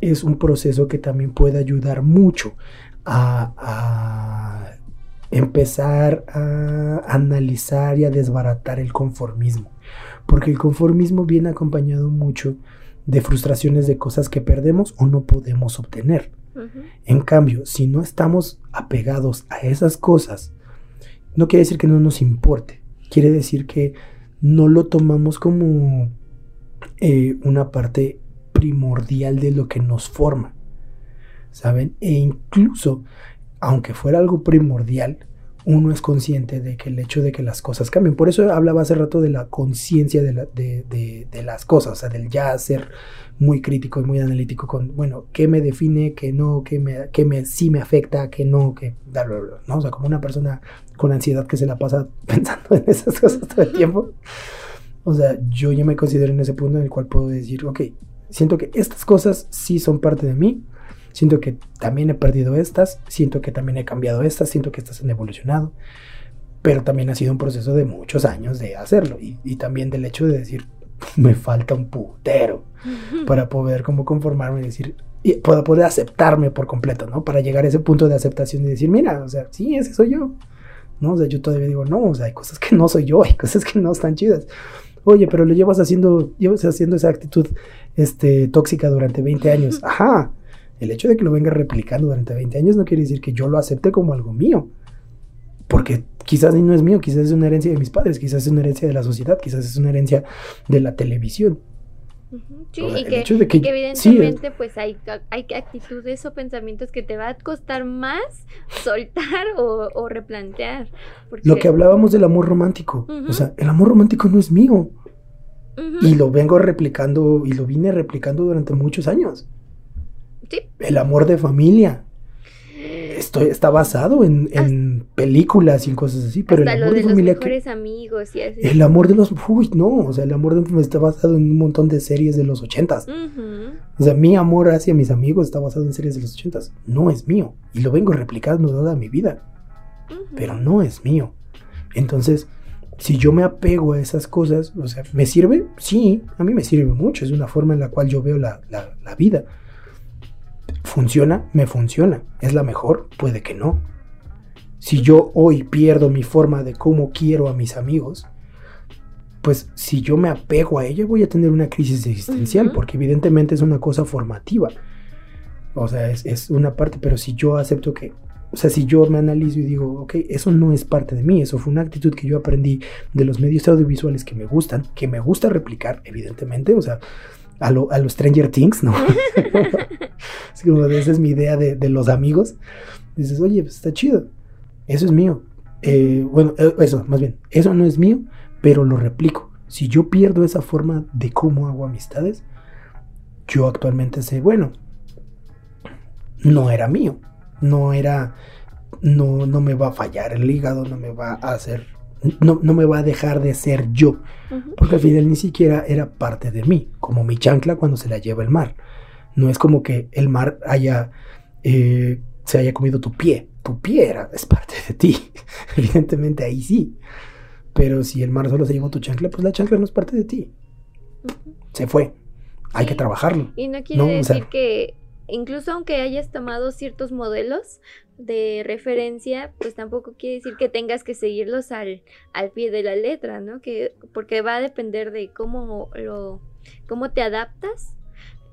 es un proceso que también puede ayudar mucho a empezar a analizar y a desbaratar el conformismo. Porque el conformismo viene acompañado mucho de frustraciones de cosas que perdemos o no podemos obtener. En cambio, si no estamos apegados a esas cosas, no quiere decir que no nos importe. Quiere decir que no lo tomamos como eh, una parte primordial de lo que nos forma. ¿Saben? E incluso, aunque fuera algo primordial, uno es consciente de que el hecho de que las cosas cambien. Por eso hablaba hace rato de la conciencia de, la- de- de- de las cosas, o sea, del ya ser muy crítico y muy analítico con, bueno, qué me define, qué no, qué me, qué me sí me afecta, qué no, qué bla, bla, bla, ¿no? O sea, como una persona con ansiedad que se la pasa pensando en esas cosas todo el tiempo. O sea, yo ya me considero en ese punto en el cual puedo decir, ok, siento que estas cosas sí son parte de mí, siento que también he perdido estas, siento que también he cambiado estas, siento que estas han evolucionado, pero también ha sido un proceso de muchos años de hacerlo y, y también del hecho de decir, me falta un putero para poder como conformarme y decir, y para poder aceptarme por completo, ¿no? Para llegar a ese punto de aceptación y decir, mira, o sea, sí, ese soy yo, ¿no? O sea, yo todavía digo, no, o sea, hay cosas que no soy yo, hay cosas que no están chidas. Oye, pero lo llevas haciendo, llevas haciendo esa actitud este, tóxica durante 20 años. Ajá. El hecho de que lo venga replicando durante 20 años no quiere decir que yo lo acepte como algo mío. Porque quizás no es mío, quizás es una herencia de mis padres, quizás es una herencia de la sociedad, quizás es una herencia de la televisión. Sí, O sea, y el que, hecho de que- que sí, evidentemente pues hay, hay actitudes o pensamientos que te va a costar más soltar o, o replantear. Porque, Lo que hablábamos del amor romántico. Ujú. O sea, el amor romántico no es mío. Ujú, Y lo vengo replicando y lo vine replicando durante muchos años. Sí, El amor de familia. Esto está basado en, en películas y en cosas así, pero el lo amor de los familia... que- mejores amigos y así. el amor de los... Uy, no, o sea, el amor de familia está basado en un montón de series de los ochentas. O sea, mi amor hacia mis amigos está basado en series de los ochentas. No es mío. Y lo vengo replicando toda mi vida. pero no es mío. Entonces, si yo me apego a esas cosas, o sea, ¿me sirve? Sí, a mí me sirve mucho. Es una forma en la cual yo veo la, la- la vida. ¿Funciona? Me funciona. ¿Es la mejor? Puede que no. Si yo hoy pierdo mi forma de cómo quiero a mis amigos, pues si yo me apego a ella voy a tener una crisis existencial, porque evidentemente es una cosa formativa. O sea, es, es una parte, pero si yo acepto que, o sea, si yo me analizo y digo, ok, eso no es parte de mí, eso fue una actitud que yo aprendí de los medios audiovisuales que me gustan, que me gusta replicar, evidentemente, o sea, a lo, a lo Stranger Things, ¿no? Así como esa es mi idea de, de los amigos. Dices, oye, pues está chido, eso es mío. Eh, bueno, eh, eso, más bien, eso no es mío, pero lo replico. Si yo pierdo esa forma de cómo hago amistades, yo actualmente sé, bueno, no era mío, no era, no, no me va a fallar el hígado, no me va a hacer, no, no me va a dejar de ser yo, porque al final ni siquiera era parte de mí, como mi chancla cuando se la lleva el mar. No es como que el mar haya, eh, se haya comido tu pie, tu pie era, es parte de ti, evidentemente ahí sí, pero si el mar solo se llevó tu chancla, pues la chancla no es parte de ti, se fue. hay que trabajarlo. Y no quiere decir que incluso aunque hayas tomado ciertos modelos de referencia, pues tampoco quiere decir que tengas que seguirlos al, al pie de la letra, ¿no? Que, porque va a depender de cómo lo, cómo te adaptas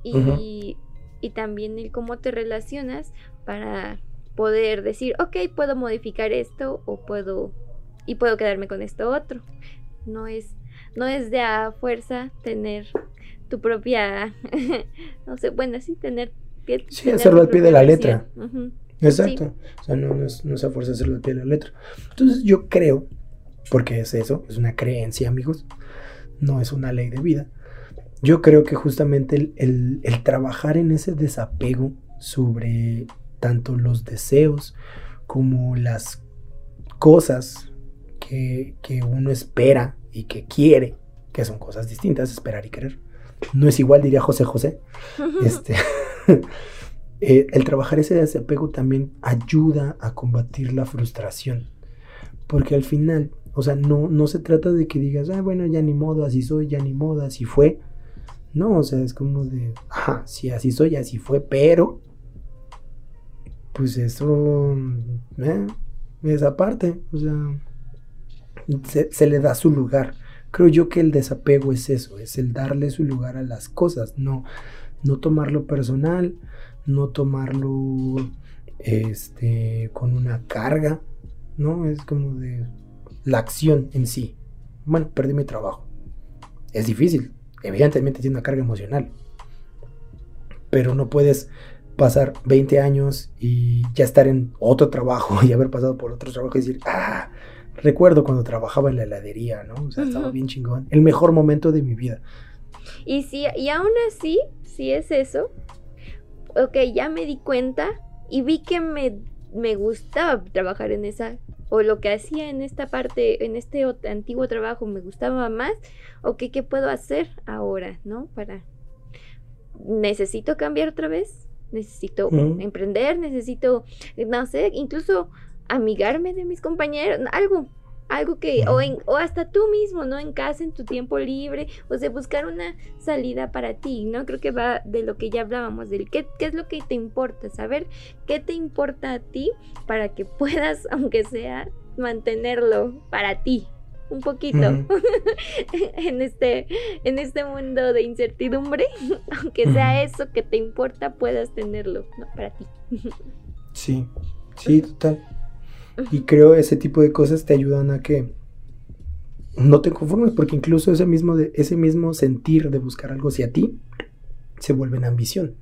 y, y también el cómo te relacionas para poder decir, ok, puedo modificar esto o puedo y puedo quedarme con esto otro. No es, no es de a fuerza tener tu propia, no sé, bueno, sí, tener Sí, hacerlo al pie de la letra. Exacto. O sea, no, es, no a fuerza hacerlo al pie de la letra. Entonces yo creo, porque es eso, es una creencia, amigos, no es una ley de vida. Yo creo que justamente el, trabajar en ese desapego sobre tanto los deseos como las cosas que, que, uno espera y que quiere, que son cosas distintas, esperar y querer. No es igual, diría José José. Este, Eh, el trabajar ese desapego también ayuda a combatir la frustración. Porque al final, o sea, no, no se trata de que digas, ah, bueno, ya ni modo, así soy, ya ni modo, así fue. No, o sea, es como de, ajá, sí, así soy, así fue, pero, pues eso, eh, esa parte, o sea, se, se, le da su lugar. Creo yo que el desapego es eso, es el darle su lugar a las cosas, no, no tomarlo personal, no tomarlo este, con una carga, ¿no? Es como de la acción en sí. Bueno, perdí mi trabajo. Es difícil, evidentemente tiene una carga emocional, pero no puedes pasar 20 años y ya estar en otro trabajo y haber pasado por otro trabajo y decir, ah, recuerdo cuando trabajaba en la heladería, ¿no? O sea, estaba bien chingón. El mejor momento de mi vida. Y si, y aún así, si es eso, ok, ya me di cuenta y vi que me, me gustaba trabajar en esa, o lo que hacía en esta parte, en este antiguo trabajo me gustaba más, ok, ¿qué puedo hacer ahora, no? Para, necesito cambiar otra vez, necesito emprender, necesito, no sé, incluso amigarme de mis compañeros, algo, algo que, o, o hasta tú mismo, ¿no? En casa, en tu tiempo libre, o sea, buscar una salida para ti, ¿no? Creo que va de lo que ya hablábamos, del qué, qué es lo que te importa, saber qué te importa a ti para que puedas, aunque sea, mantenerlo para ti, un poquito en este en este mundo de incertidumbre aunque sea eso que te importa puedas tenerlo ¿no? para ti sí sí total y creo ese tipo de cosas te ayudan a que no te conformes, porque incluso ese mismo, de, ese mismo sentir de buscar algo hacia ti se vuelve en ambición.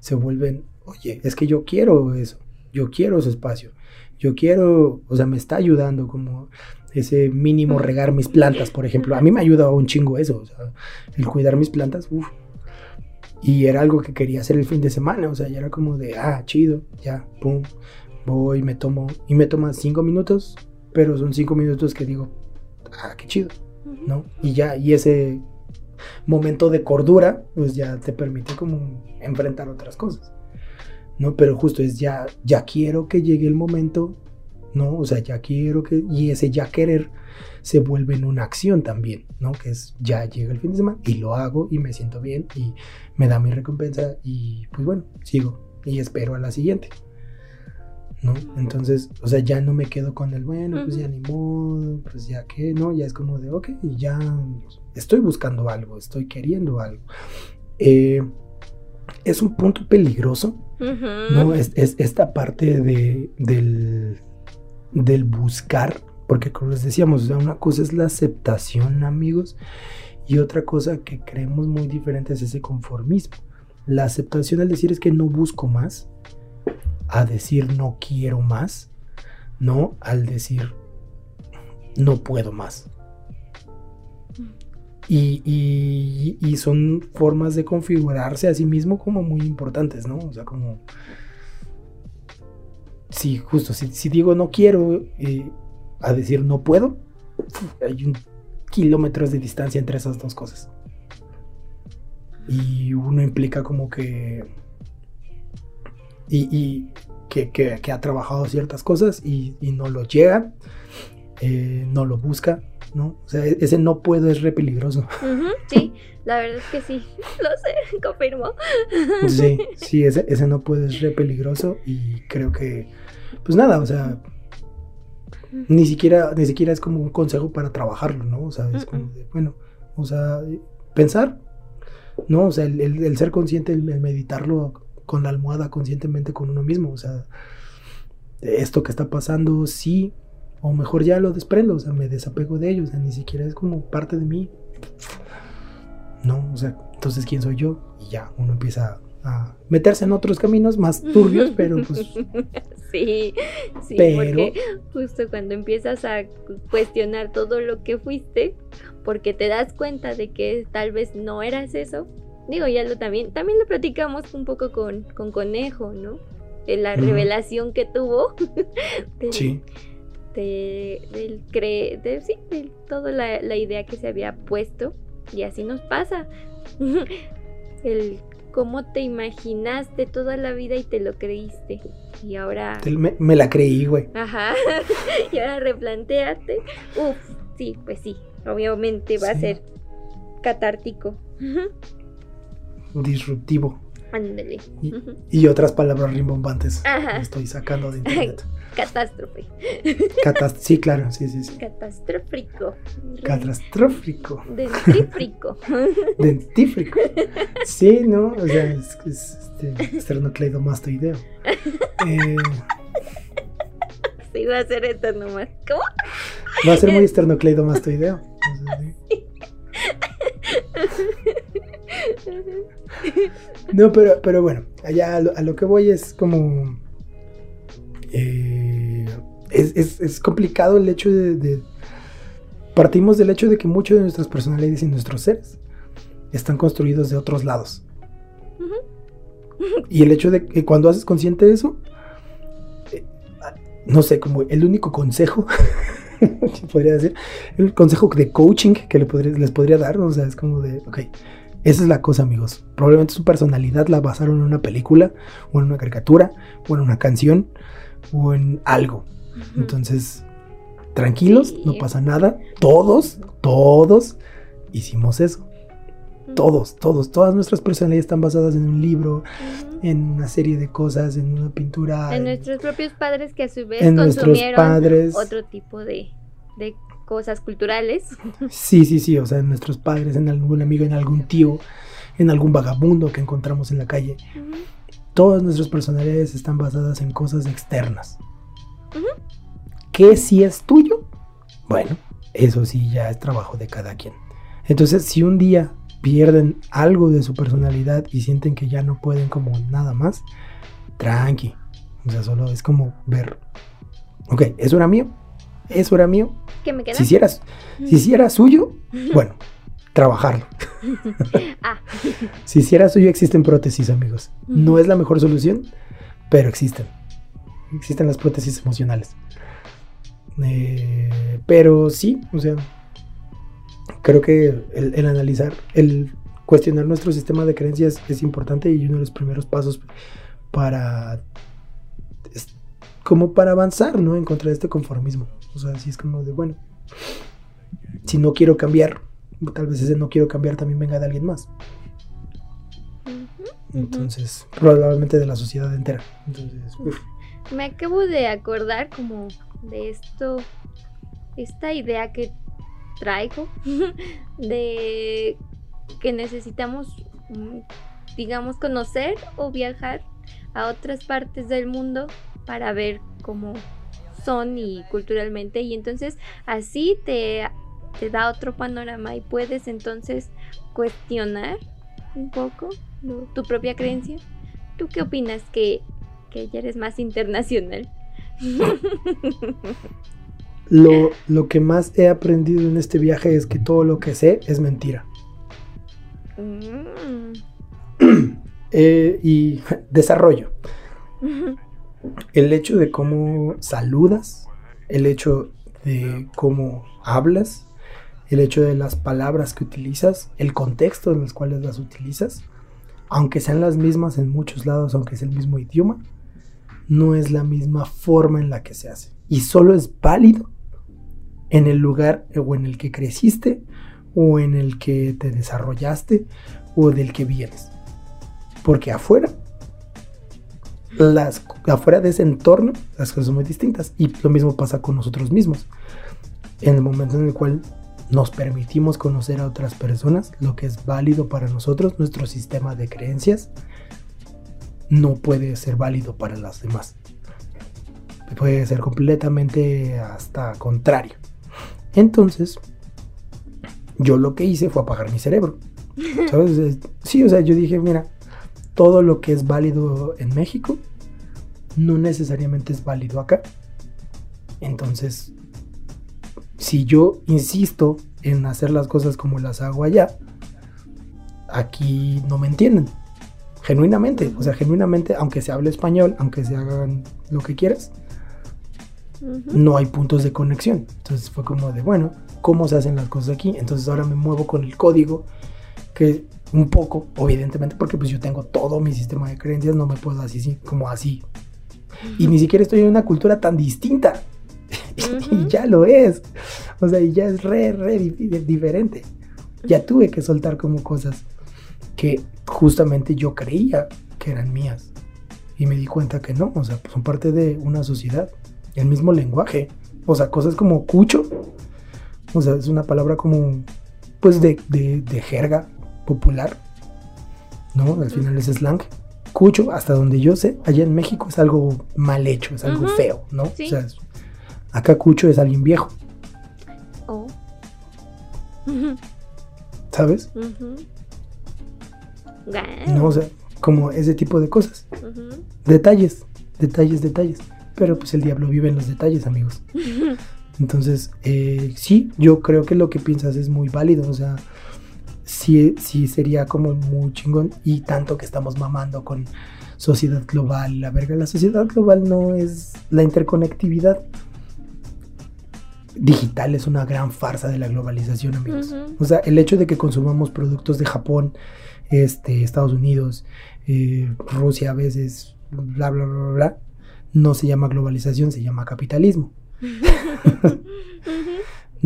Se vuelven, oye, es que yo quiero eso, yo quiero ese espacio, yo quiero, o sea, me está ayudando como ese mínimo regar mis plantas, por ejemplo. A mí me ayuda un chingo eso, o sea, el cuidar mis plantas, uff. Y era algo que quería hacer el fin de semana, o sea, ya era como de, ah, chido, ya, pum, voy, me tomo, y me toma cinco minutos, pero son cinco minutos que digo, ah, qué chido, ¿no? Y ya, y ese momento de cordura, pues ya te permite como enfrentar otras cosas, ¿no? Pero justo es ya, ya quiero que llegue el momento, ¿no? O sea, ya quiero que, y ese ya querer se vuelve en una acción también, ¿no? Que es ya llega el fin de semana y lo hago y me siento bien y me da mi recompensa y pues bueno, sigo y espero a la siguiente. ¿No? Entonces, o sea, ya no me quedo con el, bueno, pues ya ni modo, pues ya que, ¿no? Ya es como de, ok, ya estoy buscando algo, estoy queriendo algo. Eh, es un punto peligroso, ¿no? Es, esta parte de, del, del buscar, porque como les decíamos, o sea, una cosa es la aceptación, amigos, y otra cosa que creemos muy diferente es ese conformismo. La aceptación al decir es que no busco más, a decir no quiero más, no al decir no puedo más. Y, y, son formas de configurarse a sí mismo como muy importantes, ¿no? O sea, como... Sí, justo, si, digo no quiero eh, a decir no puedo, hay un kilómetros de distancia entre esas dos cosas. Y uno implica como que y, que, ha trabajado ciertas cosas y, no lo llega, eh, no lo busca, ¿no? O sea, e-, ese no puedo es re peligroso. sí, la verdad es que sí, lo sé, confirmo. Sí, sí, ese, ese no puede es re peligroso y creo que, pues nada, o sea, ni siquiera, ni siquiera es como un consejo para trabajarlo, ¿no? O sea, es como de, bueno, o sea, pensar, ¿no? O sea, el, ser consciente, el, meditarlo con la almohada conscientemente con uno mismo, o sea, esto que está pasando, sí, o mejor ya lo desprendo, o sea, me desapego de ello, o sea, ni siquiera es como parte de mí. No, o sea, entonces, ¿quién soy yo? Y ya, uno empieza a meterse en otros caminos más turbios, pero pues... Sí, sí, porque justo cuando empiezas a cuestionar todo lo que fuiste, porque te das cuenta de que tal vez no eras eso, digo, ya lo también, también lo platicamos un poco con, con Conejo, ¿no? De la revelación que tuvo. sí. De, del cre de, sí, de toda la, la idea que se había puesto. Y así nos pasa. el cómo te imaginaste toda la vida y te lo creíste. Y ahora... Me, la creí, güey. Ajá. y ahora replanteate. Uf, sí, pues sí. Obviamente va a ser catártico. Disruptivo. Ándale. Y, otras palabras rimbombantes. Ajá. estoy sacando de internet. Catástrofe. sí, claro, sí, sí, sí. Catastrófico. Catastrófico. Dentífrico. Dentífrico. Sí, ¿no? O sea, es, es este, esternocleidomastoideo. Eh, sí, va a ser esto nomás. ¿Cómo? Va a ser muy esternocleidomastoideo. No, pero, pero bueno, allá a lo, que voy es como. Eh, es, complicado el hecho de, Partimos del hecho de que muchos de nuestras personalidades y nuestros seres están construidos de otros lados. Y el hecho de que cuando haces consciente de eso, eh, no sé, como el único consejo, podría decir, el consejo de coaching que les podría dar, o sea, es como de, ok, esa es la cosa, amigos. Probablemente su personalidad la basaron en una película, o en una caricatura, o en una canción, o en algo. Entonces, tranquilos, no pasa nada. Todos, todos hicimos eso. Todos, todos, todas nuestras personalidades están basadas en un libro, en una serie de cosas, en una pintura. En, nuestros propios padres que a su vez en consumieron padres. otro tipo de, de cosas culturales. Sí, sí, sí, o sea, en nuestros padres, en algún amigo, en algún tío, en algún vagabundo que encontramos en la calle. Todas nuestras personalidades están basadas en cosas externas. ¿Qué si es tuyo? Bueno, eso sí ya es trabajo de cada quien. Entonces, si un día pierden algo de su personalidad y sienten que ya no pueden como nada más, tranqui. O sea, solo es como ver, ok, eso era mío, eso era mío. ¿Qué me queda? Si hicieras, si hiciera suyo, bueno, trabajarlo. ah. Si hiciera suyo, existen prótesis, amigos. No es la mejor solución, pero existen. Existen las prótesis emocionales. Eh, pero sí, o sea, creo que el, analizar, el cuestionar nuestro sistema de creencias es importante y uno de los primeros pasos para como para avanzar, ¿no? En contra de este conformismo. O sea, así es como de, bueno, si no quiero cambiar, tal vez ese no quiero cambiar también venga de alguien más. Entonces, probablemente de la sociedad entera. Entonces, Me acabo de acordar como de esto, esta idea que traigo de que necesitamos, digamos, conocer o viajar a otras partes del mundo para ver cómo son y culturalmente y entonces así te, te da otro panorama y puedes entonces cuestionar un poco tu propia creencia. ¿Tú qué opinas que, que ya eres más internacional? Lo, que más he aprendido en este viaje es que todo lo que sé es mentira. Mm. Eh, y desarrollo. El hecho de cómo saludas, el hecho de cómo hablas, el hecho de las palabras que utilizas, el contexto en los cuales las utilizas, aunque sean las mismas en muchos lados, aunque es el mismo idioma, no es la misma forma en la que se hace. Y solo es válido en el lugar o en el que creciste o en el que te desarrollaste o del que vienes. Porque afuera, las, afuera de ese entorno, las cosas son muy distintas. Y lo mismo pasa con nosotros mismos. En el momento en el cual nos permitimos conocer a otras personas, lo que es válido para nosotros, nuestro sistema de creencias, no puede ser válido para las demás. Puede ser completamente hasta contrario. Entonces, yo lo que hice fue apagar mi cerebro. ¿Sabes? Sí, o sea, yo dije, mira, todo lo que es válido en México no necesariamente es válido acá. Entonces, si yo insisto en hacer las cosas como las hago allá, aquí no me entienden. Genuinamente, o sea, genuinamente, aunque se hable español, aunque se hagan lo que quieras, no hay puntos de conexión. Entonces fue como de, bueno, ¿cómo se hacen las cosas aquí? Entonces ahora me muevo con el código, que un poco, evidentemente, porque pues yo tengo todo mi sistema de creencias, no me puedo así, como así. Y ni siquiera estoy en una cultura tan distinta. y ya lo es. O sea, y ya es re, re diferente. Ya tuve que soltar como cosas que justamente yo creía que eran mías. Y me di cuenta que no, o sea, son parte de una sociedad el mismo lenguaje. O sea, cosas como cucho. O sea, es una palabra como, pues, de, jerga popular. ¿No? Al final es slang. Cucho, hasta donde yo sé, allá en México es algo mal hecho, es algo feo, ¿no? O sea, acá cucho es alguien viejo. Oh. ¿Sabes? No, o sea, como ese tipo de cosas. Detalles, detalles, detalles. Pero pues el diablo vive en los detalles, amigos. Entonces, eh, sí, yo creo que lo que piensas es muy válido. O sea, sí, sí sería como muy chingón. Y tanto que estamos mamando con sociedad global. La verga, la sociedad global no es la interconectividad digital es una gran farsa de la globalización, amigos. O sea, el hecho de que consumamos productos de Japón, este, Estados Unidos, eh, Rusia a veces, bla, bla, bla, bla, no se llama globalización, se llama capitalismo.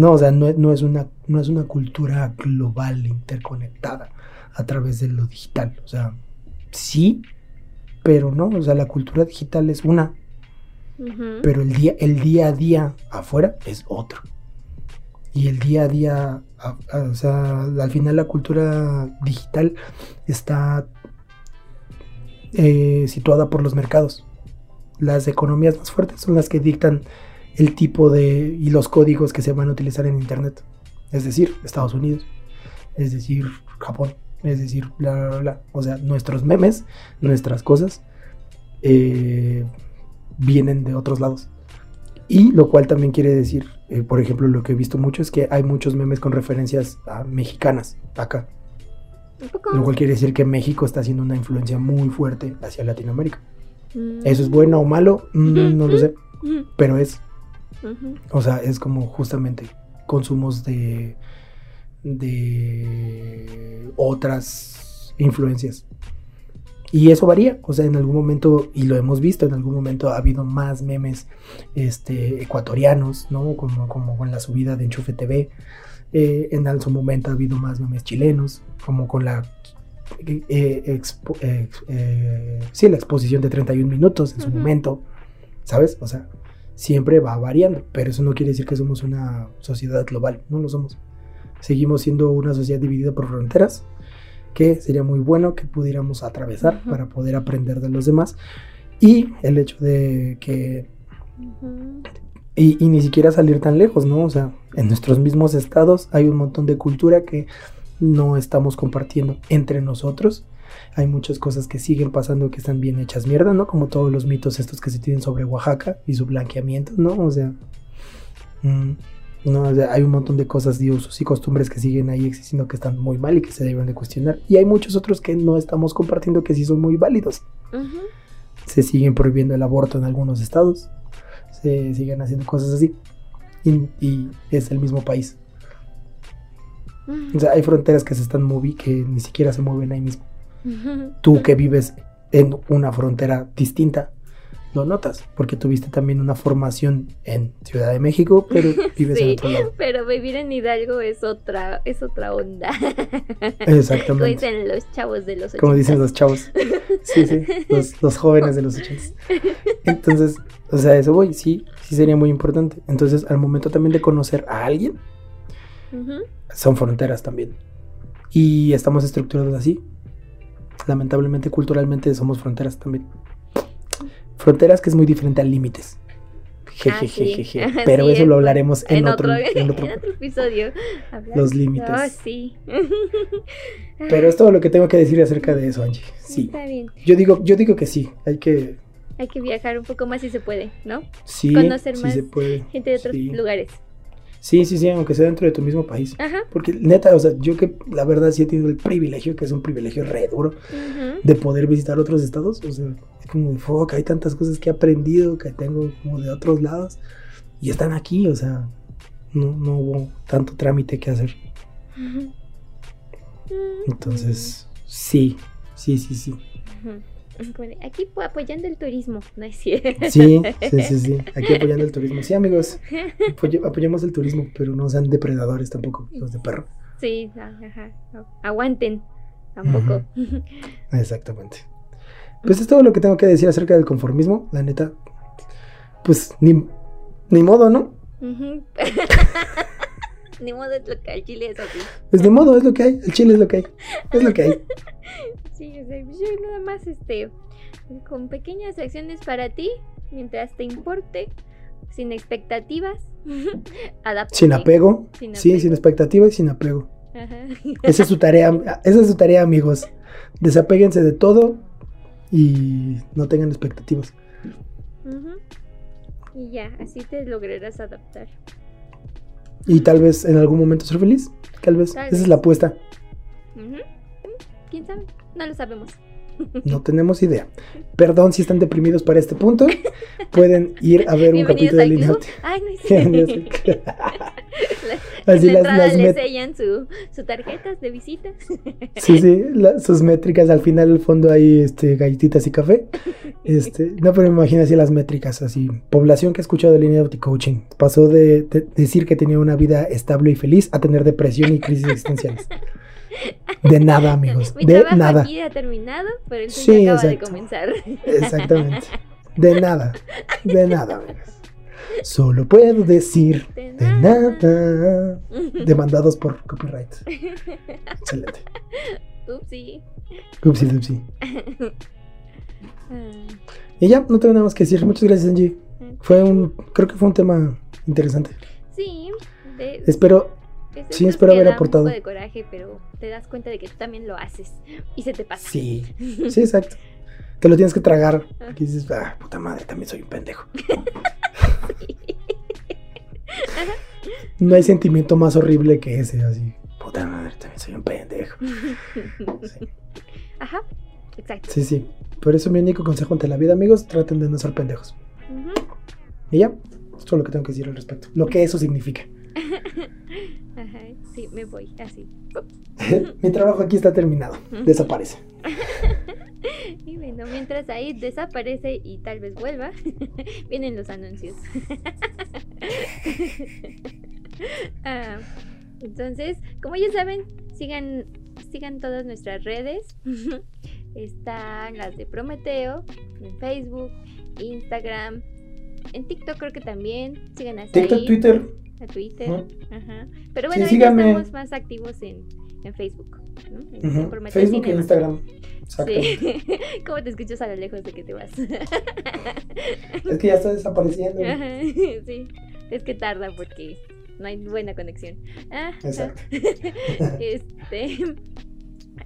no, o sea, no, es una, no es una cultura global interconectada a través de lo digital. O sea, sí, pero no, o sea, la cultura digital es una, pero el día, el día a día afuera es otro. Y el día a día, o sea, al final la cultura digital está eh, situada por los mercados las economías más fuertes son las que dictan el tipo de y los códigos que se van a utilizar en Internet. Es decir, Estados Unidos, es decir, Japón, es decir, bla, bla, bla. O sea, nuestros memes, nuestras cosas, eh, vienen de otros lados. Y lo cual también quiere decir, eh, por ejemplo, lo que he visto mucho es que hay muchos memes con referencias a mexicanas acá. Lo cual quiere decir que México está haciendo una influencia muy fuerte hacia Latinoamérica. ¿Eso es bueno o malo? Mm, no lo sé. Pero es. O sea, es como justamente consumos de. de otras influencias. Y eso varía, o sea, en algún momento, y lo hemos visto, en algún momento ha habido más memes este, ecuatorianos, ¿no? Como, como con la subida de Enchufe TV. Eh, en su momento ha habido más memes chilenos, como con la eh, eh, eh, sí, la exposición de 31 minutos en su momento, ¿sabes? O sea, siempre va variando, pero eso no quiere decir que somos una sociedad global, no lo somos. Seguimos siendo una sociedad dividida por fronteras, que sería muy bueno que pudiéramos atravesar para poder aprender de los demás. Y el hecho de que... y, y, ni siquiera salir tan lejos, ¿no? O sea, en nuestros mismos estados hay un montón de cultura que no estamos compartiendo entre nosotros. Hay muchas cosas que siguen pasando que están bien hechas mierda, ¿no? Como todos los mitos estos que se tienen sobre Oaxaca y su blanqueamiento, ¿no? O sea, mm, no, hay un montón de cosas de usos y costumbres que siguen ahí existiendo que están muy mal y que se deben de cuestionar. Y hay muchos otros que no estamos compartiendo que sí son muy válidos. Se siguen prohibiendo el aborto en algunos estados. Se siguen haciendo cosas así. y es el mismo país. O sea, hay fronteras que se están moviendo, que ni siquiera se mueven ahí mismo. Tú que vives en una frontera distinta, lo notas, porque tuviste también una formación en Ciudad de México, pero vives en otro lado. pero vivir en Hidalgo es otra, es otra onda. Como Exactamente. dicen los chavos de los Como dicen 80s. los chavos. Sí, sí, los, los jóvenes de los ochentas. Entonces, o sea, eso voy, sí, sí sería muy importante. Entonces, al momento también de conocer a alguien, son fronteras también. Y estamos estructurados así. Lamentablemente, culturalmente somos fronteras también. Fronteras que es muy diferente a límites. Ah, sí. Jejejeje. Ajá, Pero sí, eso lo hablaremos en, en otro, otro, en otro- en otro episodio. Hablar- Los límites. Oh, sí. Pero es todo lo que tengo que decir acerca de eso, Angie. Sí. Está bien. Yo digo, yo digo que sí. Hay que. Hay que viajar un poco más si se puede, ¿no? Sí, Conocer más se puede. Gente de otros Sí. lugares. Sí, sí, sí, aunque sea dentro de tu mismo país. Ajá. Porque neta, o sea, yo que la verdad sí he tenido el privilegio, que es un privilegio re duro, de poder visitar otros estados. O sea, es como de fuck, hay tantas cosas que he aprendido, que tengo como de otros lados, y están aquí, o sea, no, no hubo tanto trámite que hacer. Entonces, sí, sí, sí, sí. Como de, Aquí po- apoyando el turismo, ¿no es cierto? Sí, sí, sí, sí. Aquí apoyando el turismo. Sí, amigos, apoy- apoyemos el turismo, pero no sean depredadores tampoco, hijos de perro. Sí, ajá. Aguanten. Tampoco. Exactamente. Pues es todo lo que tengo que decir acerca del conformismo, la neta. Pues ni, ni modo, ¿no? Ni modo es lo que al chile es así. Pues ni modo, es lo que hay. El chile es lo que hay. Es lo que hay. O sea, yo nada más este con pequeñas acciones para ti, mientras te importe, sin expectativas. Sin apego. Sin Sí, sin apego. expectativa y sin apego. Ajá. Esa es su tarea. Esa es su tarea, amigos. Desapéguense de todo y no tengan expectativas. Y ya, así te lograrás adaptar. Y tal vez en algún momento ser feliz. Tal vez. Tal Esa es la apuesta. ¿Quién sabe? No lo sabemos. No tenemos idea. Perdón si están deprimidos para este punto. Pueden ir a ver un capítulo de Línea. Ay, no La- Así en la las- las le met- sellan su, su tarjetas de visitas. Sí, sí, la- sus métricas al final, al fondo hay este, galletitas y café. Este, no, pero me imagino así las métricas, así. Población que ha escuchado de línea de coaching pasó de, de decir que tenía una vida estable y feliz a tener depresión y crisis existenciales. De nada, amigos, Mi de trabajo nada. aquí ha terminado, pero el Sí, acaba exacto. de comenzar. Exactamente. De nada, de nada, amigos. Solo puedo decir De de nada. Demandados por copyright. Excelente. Upsi. Upsi, upsi. Ah, Y ya, no tengo nada más que decir. Muchas gracias, Angie. Fue un, creo que fue un tema interesante. Sí, de, Espero, sí, es espero haber aportado. Un poco de coraje, pero te das cuenta de que tú también lo haces y se te pasa. sí, sí, exacto. Te lo tienes que tragar. Porque dices, ah, puta madre, también soy un pendejo. No hay sentimiento más horrible que ese, así. Puta madre, también soy un pendejo. Sí, Ajá, exacto. sí. sí. Por eso mi único consejo ante la vida, amigos, traten de no ser pendejos. Y ya, esto es lo que tengo que decir al respecto. Lo que eso significa. Ajá, sí, me voy así. mi trabajo aquí está terminado. Desaparece. Y bueno, mientras ahí desaparece y tal vez vuelva, vienen los anuncios. Ah, entonces, como ya saben, sigan, sigan todas nuestras redes. Están las de Prometeo, en Facebook, Instagram, en TikTok creo que también. Sigan hasta TikTok, ahí. Twitter. A Twitter. Ajá. Pero Sí, bueno, síganme. estamos más activos en, en Facebook. Facebook e. Instagram. Sí. ¿Cómo te escuchas a lo lejos de que te vas? Es que ya está desapareciendo. Ajá, sí, es que tarda porque no hay buena conexión. Exacto. Este,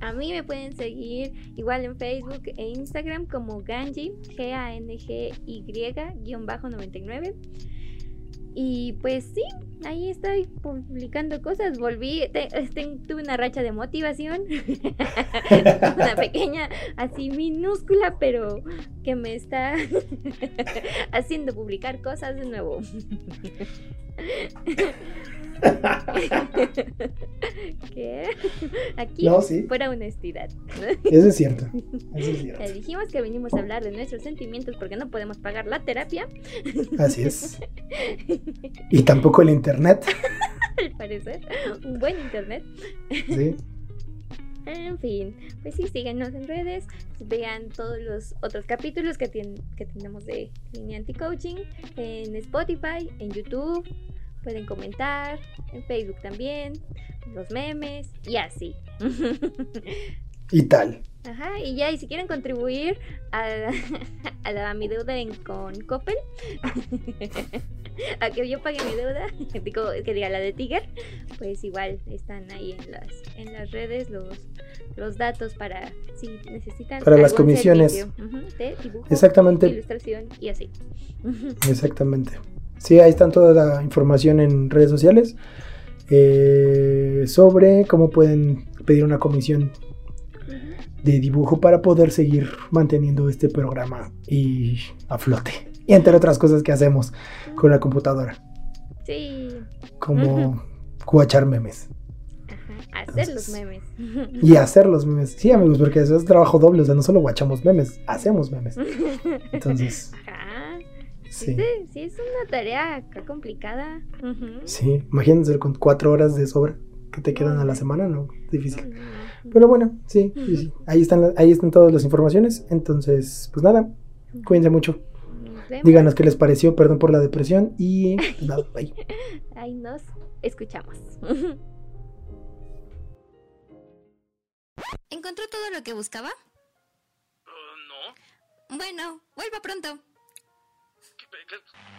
a mí me pueden seguir igual en Facebook e Instagram como Ganji, G-A-N-G-Y-99. Y pues sí, ahí estoy publicando cosas. Volví, te- te- tuve una racha de motivación. una pequeña, así minúscula, pero que me está haciendo publicar cosas de nuevo. ¿Qué? Aquí, No, sí. fuera honestidad. Eso es cierto. Eso es cierto. Le dijimos que venimos a hablar de nuestros sentimientos porque no podemos pagar la terapia, Así es. Y tampoco el internet. al parecer. Un buen internet. ¿sí? En fin, pues sí, síganos en redes, vean todos los otros capítulos que, tien- que tenemos de Línea Anti-Coaching en Spotify, en YouTube, pueden comentar, en Facebook también, los memes y así. Y tal. Ajá, y ya, y si quieren contribuir a, a, la- a mi deuda en, con Coppel, a que yo pague mi deuda, digo, que diga la de Tiger, pues igual están ahí en las, en las redes los, los datos para si necesitan. Para las comisiones. servicio, ujú, de dibujo, Exactamente. ilustración y así. Exactamente. Sí, ahí están toda la información en redes sociales eh, sobre cómo pueden pedir una comisión de dibujo para poder seguir manteniendo este programa y a flote. Y entre otras cosas que hacemos con la computadora, Sí, como guachar memes ajá, hacer los memes. y hacer los memes. Sí, amigos, porque eso es trabajo doble, o sea, no solo guachamos memes, hacemos memes. Entonces. Sí. Sí, sí, es una tarea acá complicada. Sí, imagínense con cuatro horas de sobra que te quedan a la semana, ¿no? Difícil. Pero bueno, sí, sí, sí. Ahí están, la- ahí están todas las informaciones. Entonces, pues nada, cuídense mucho. Díganos qué les pareció, perdón por la depresión. Y pues nada, bye. Ahí nos escuchamos. ¿Encontró todo lo que buscaba? Uh, no. Bueno, vuelva pronto. ¿Qué- qué-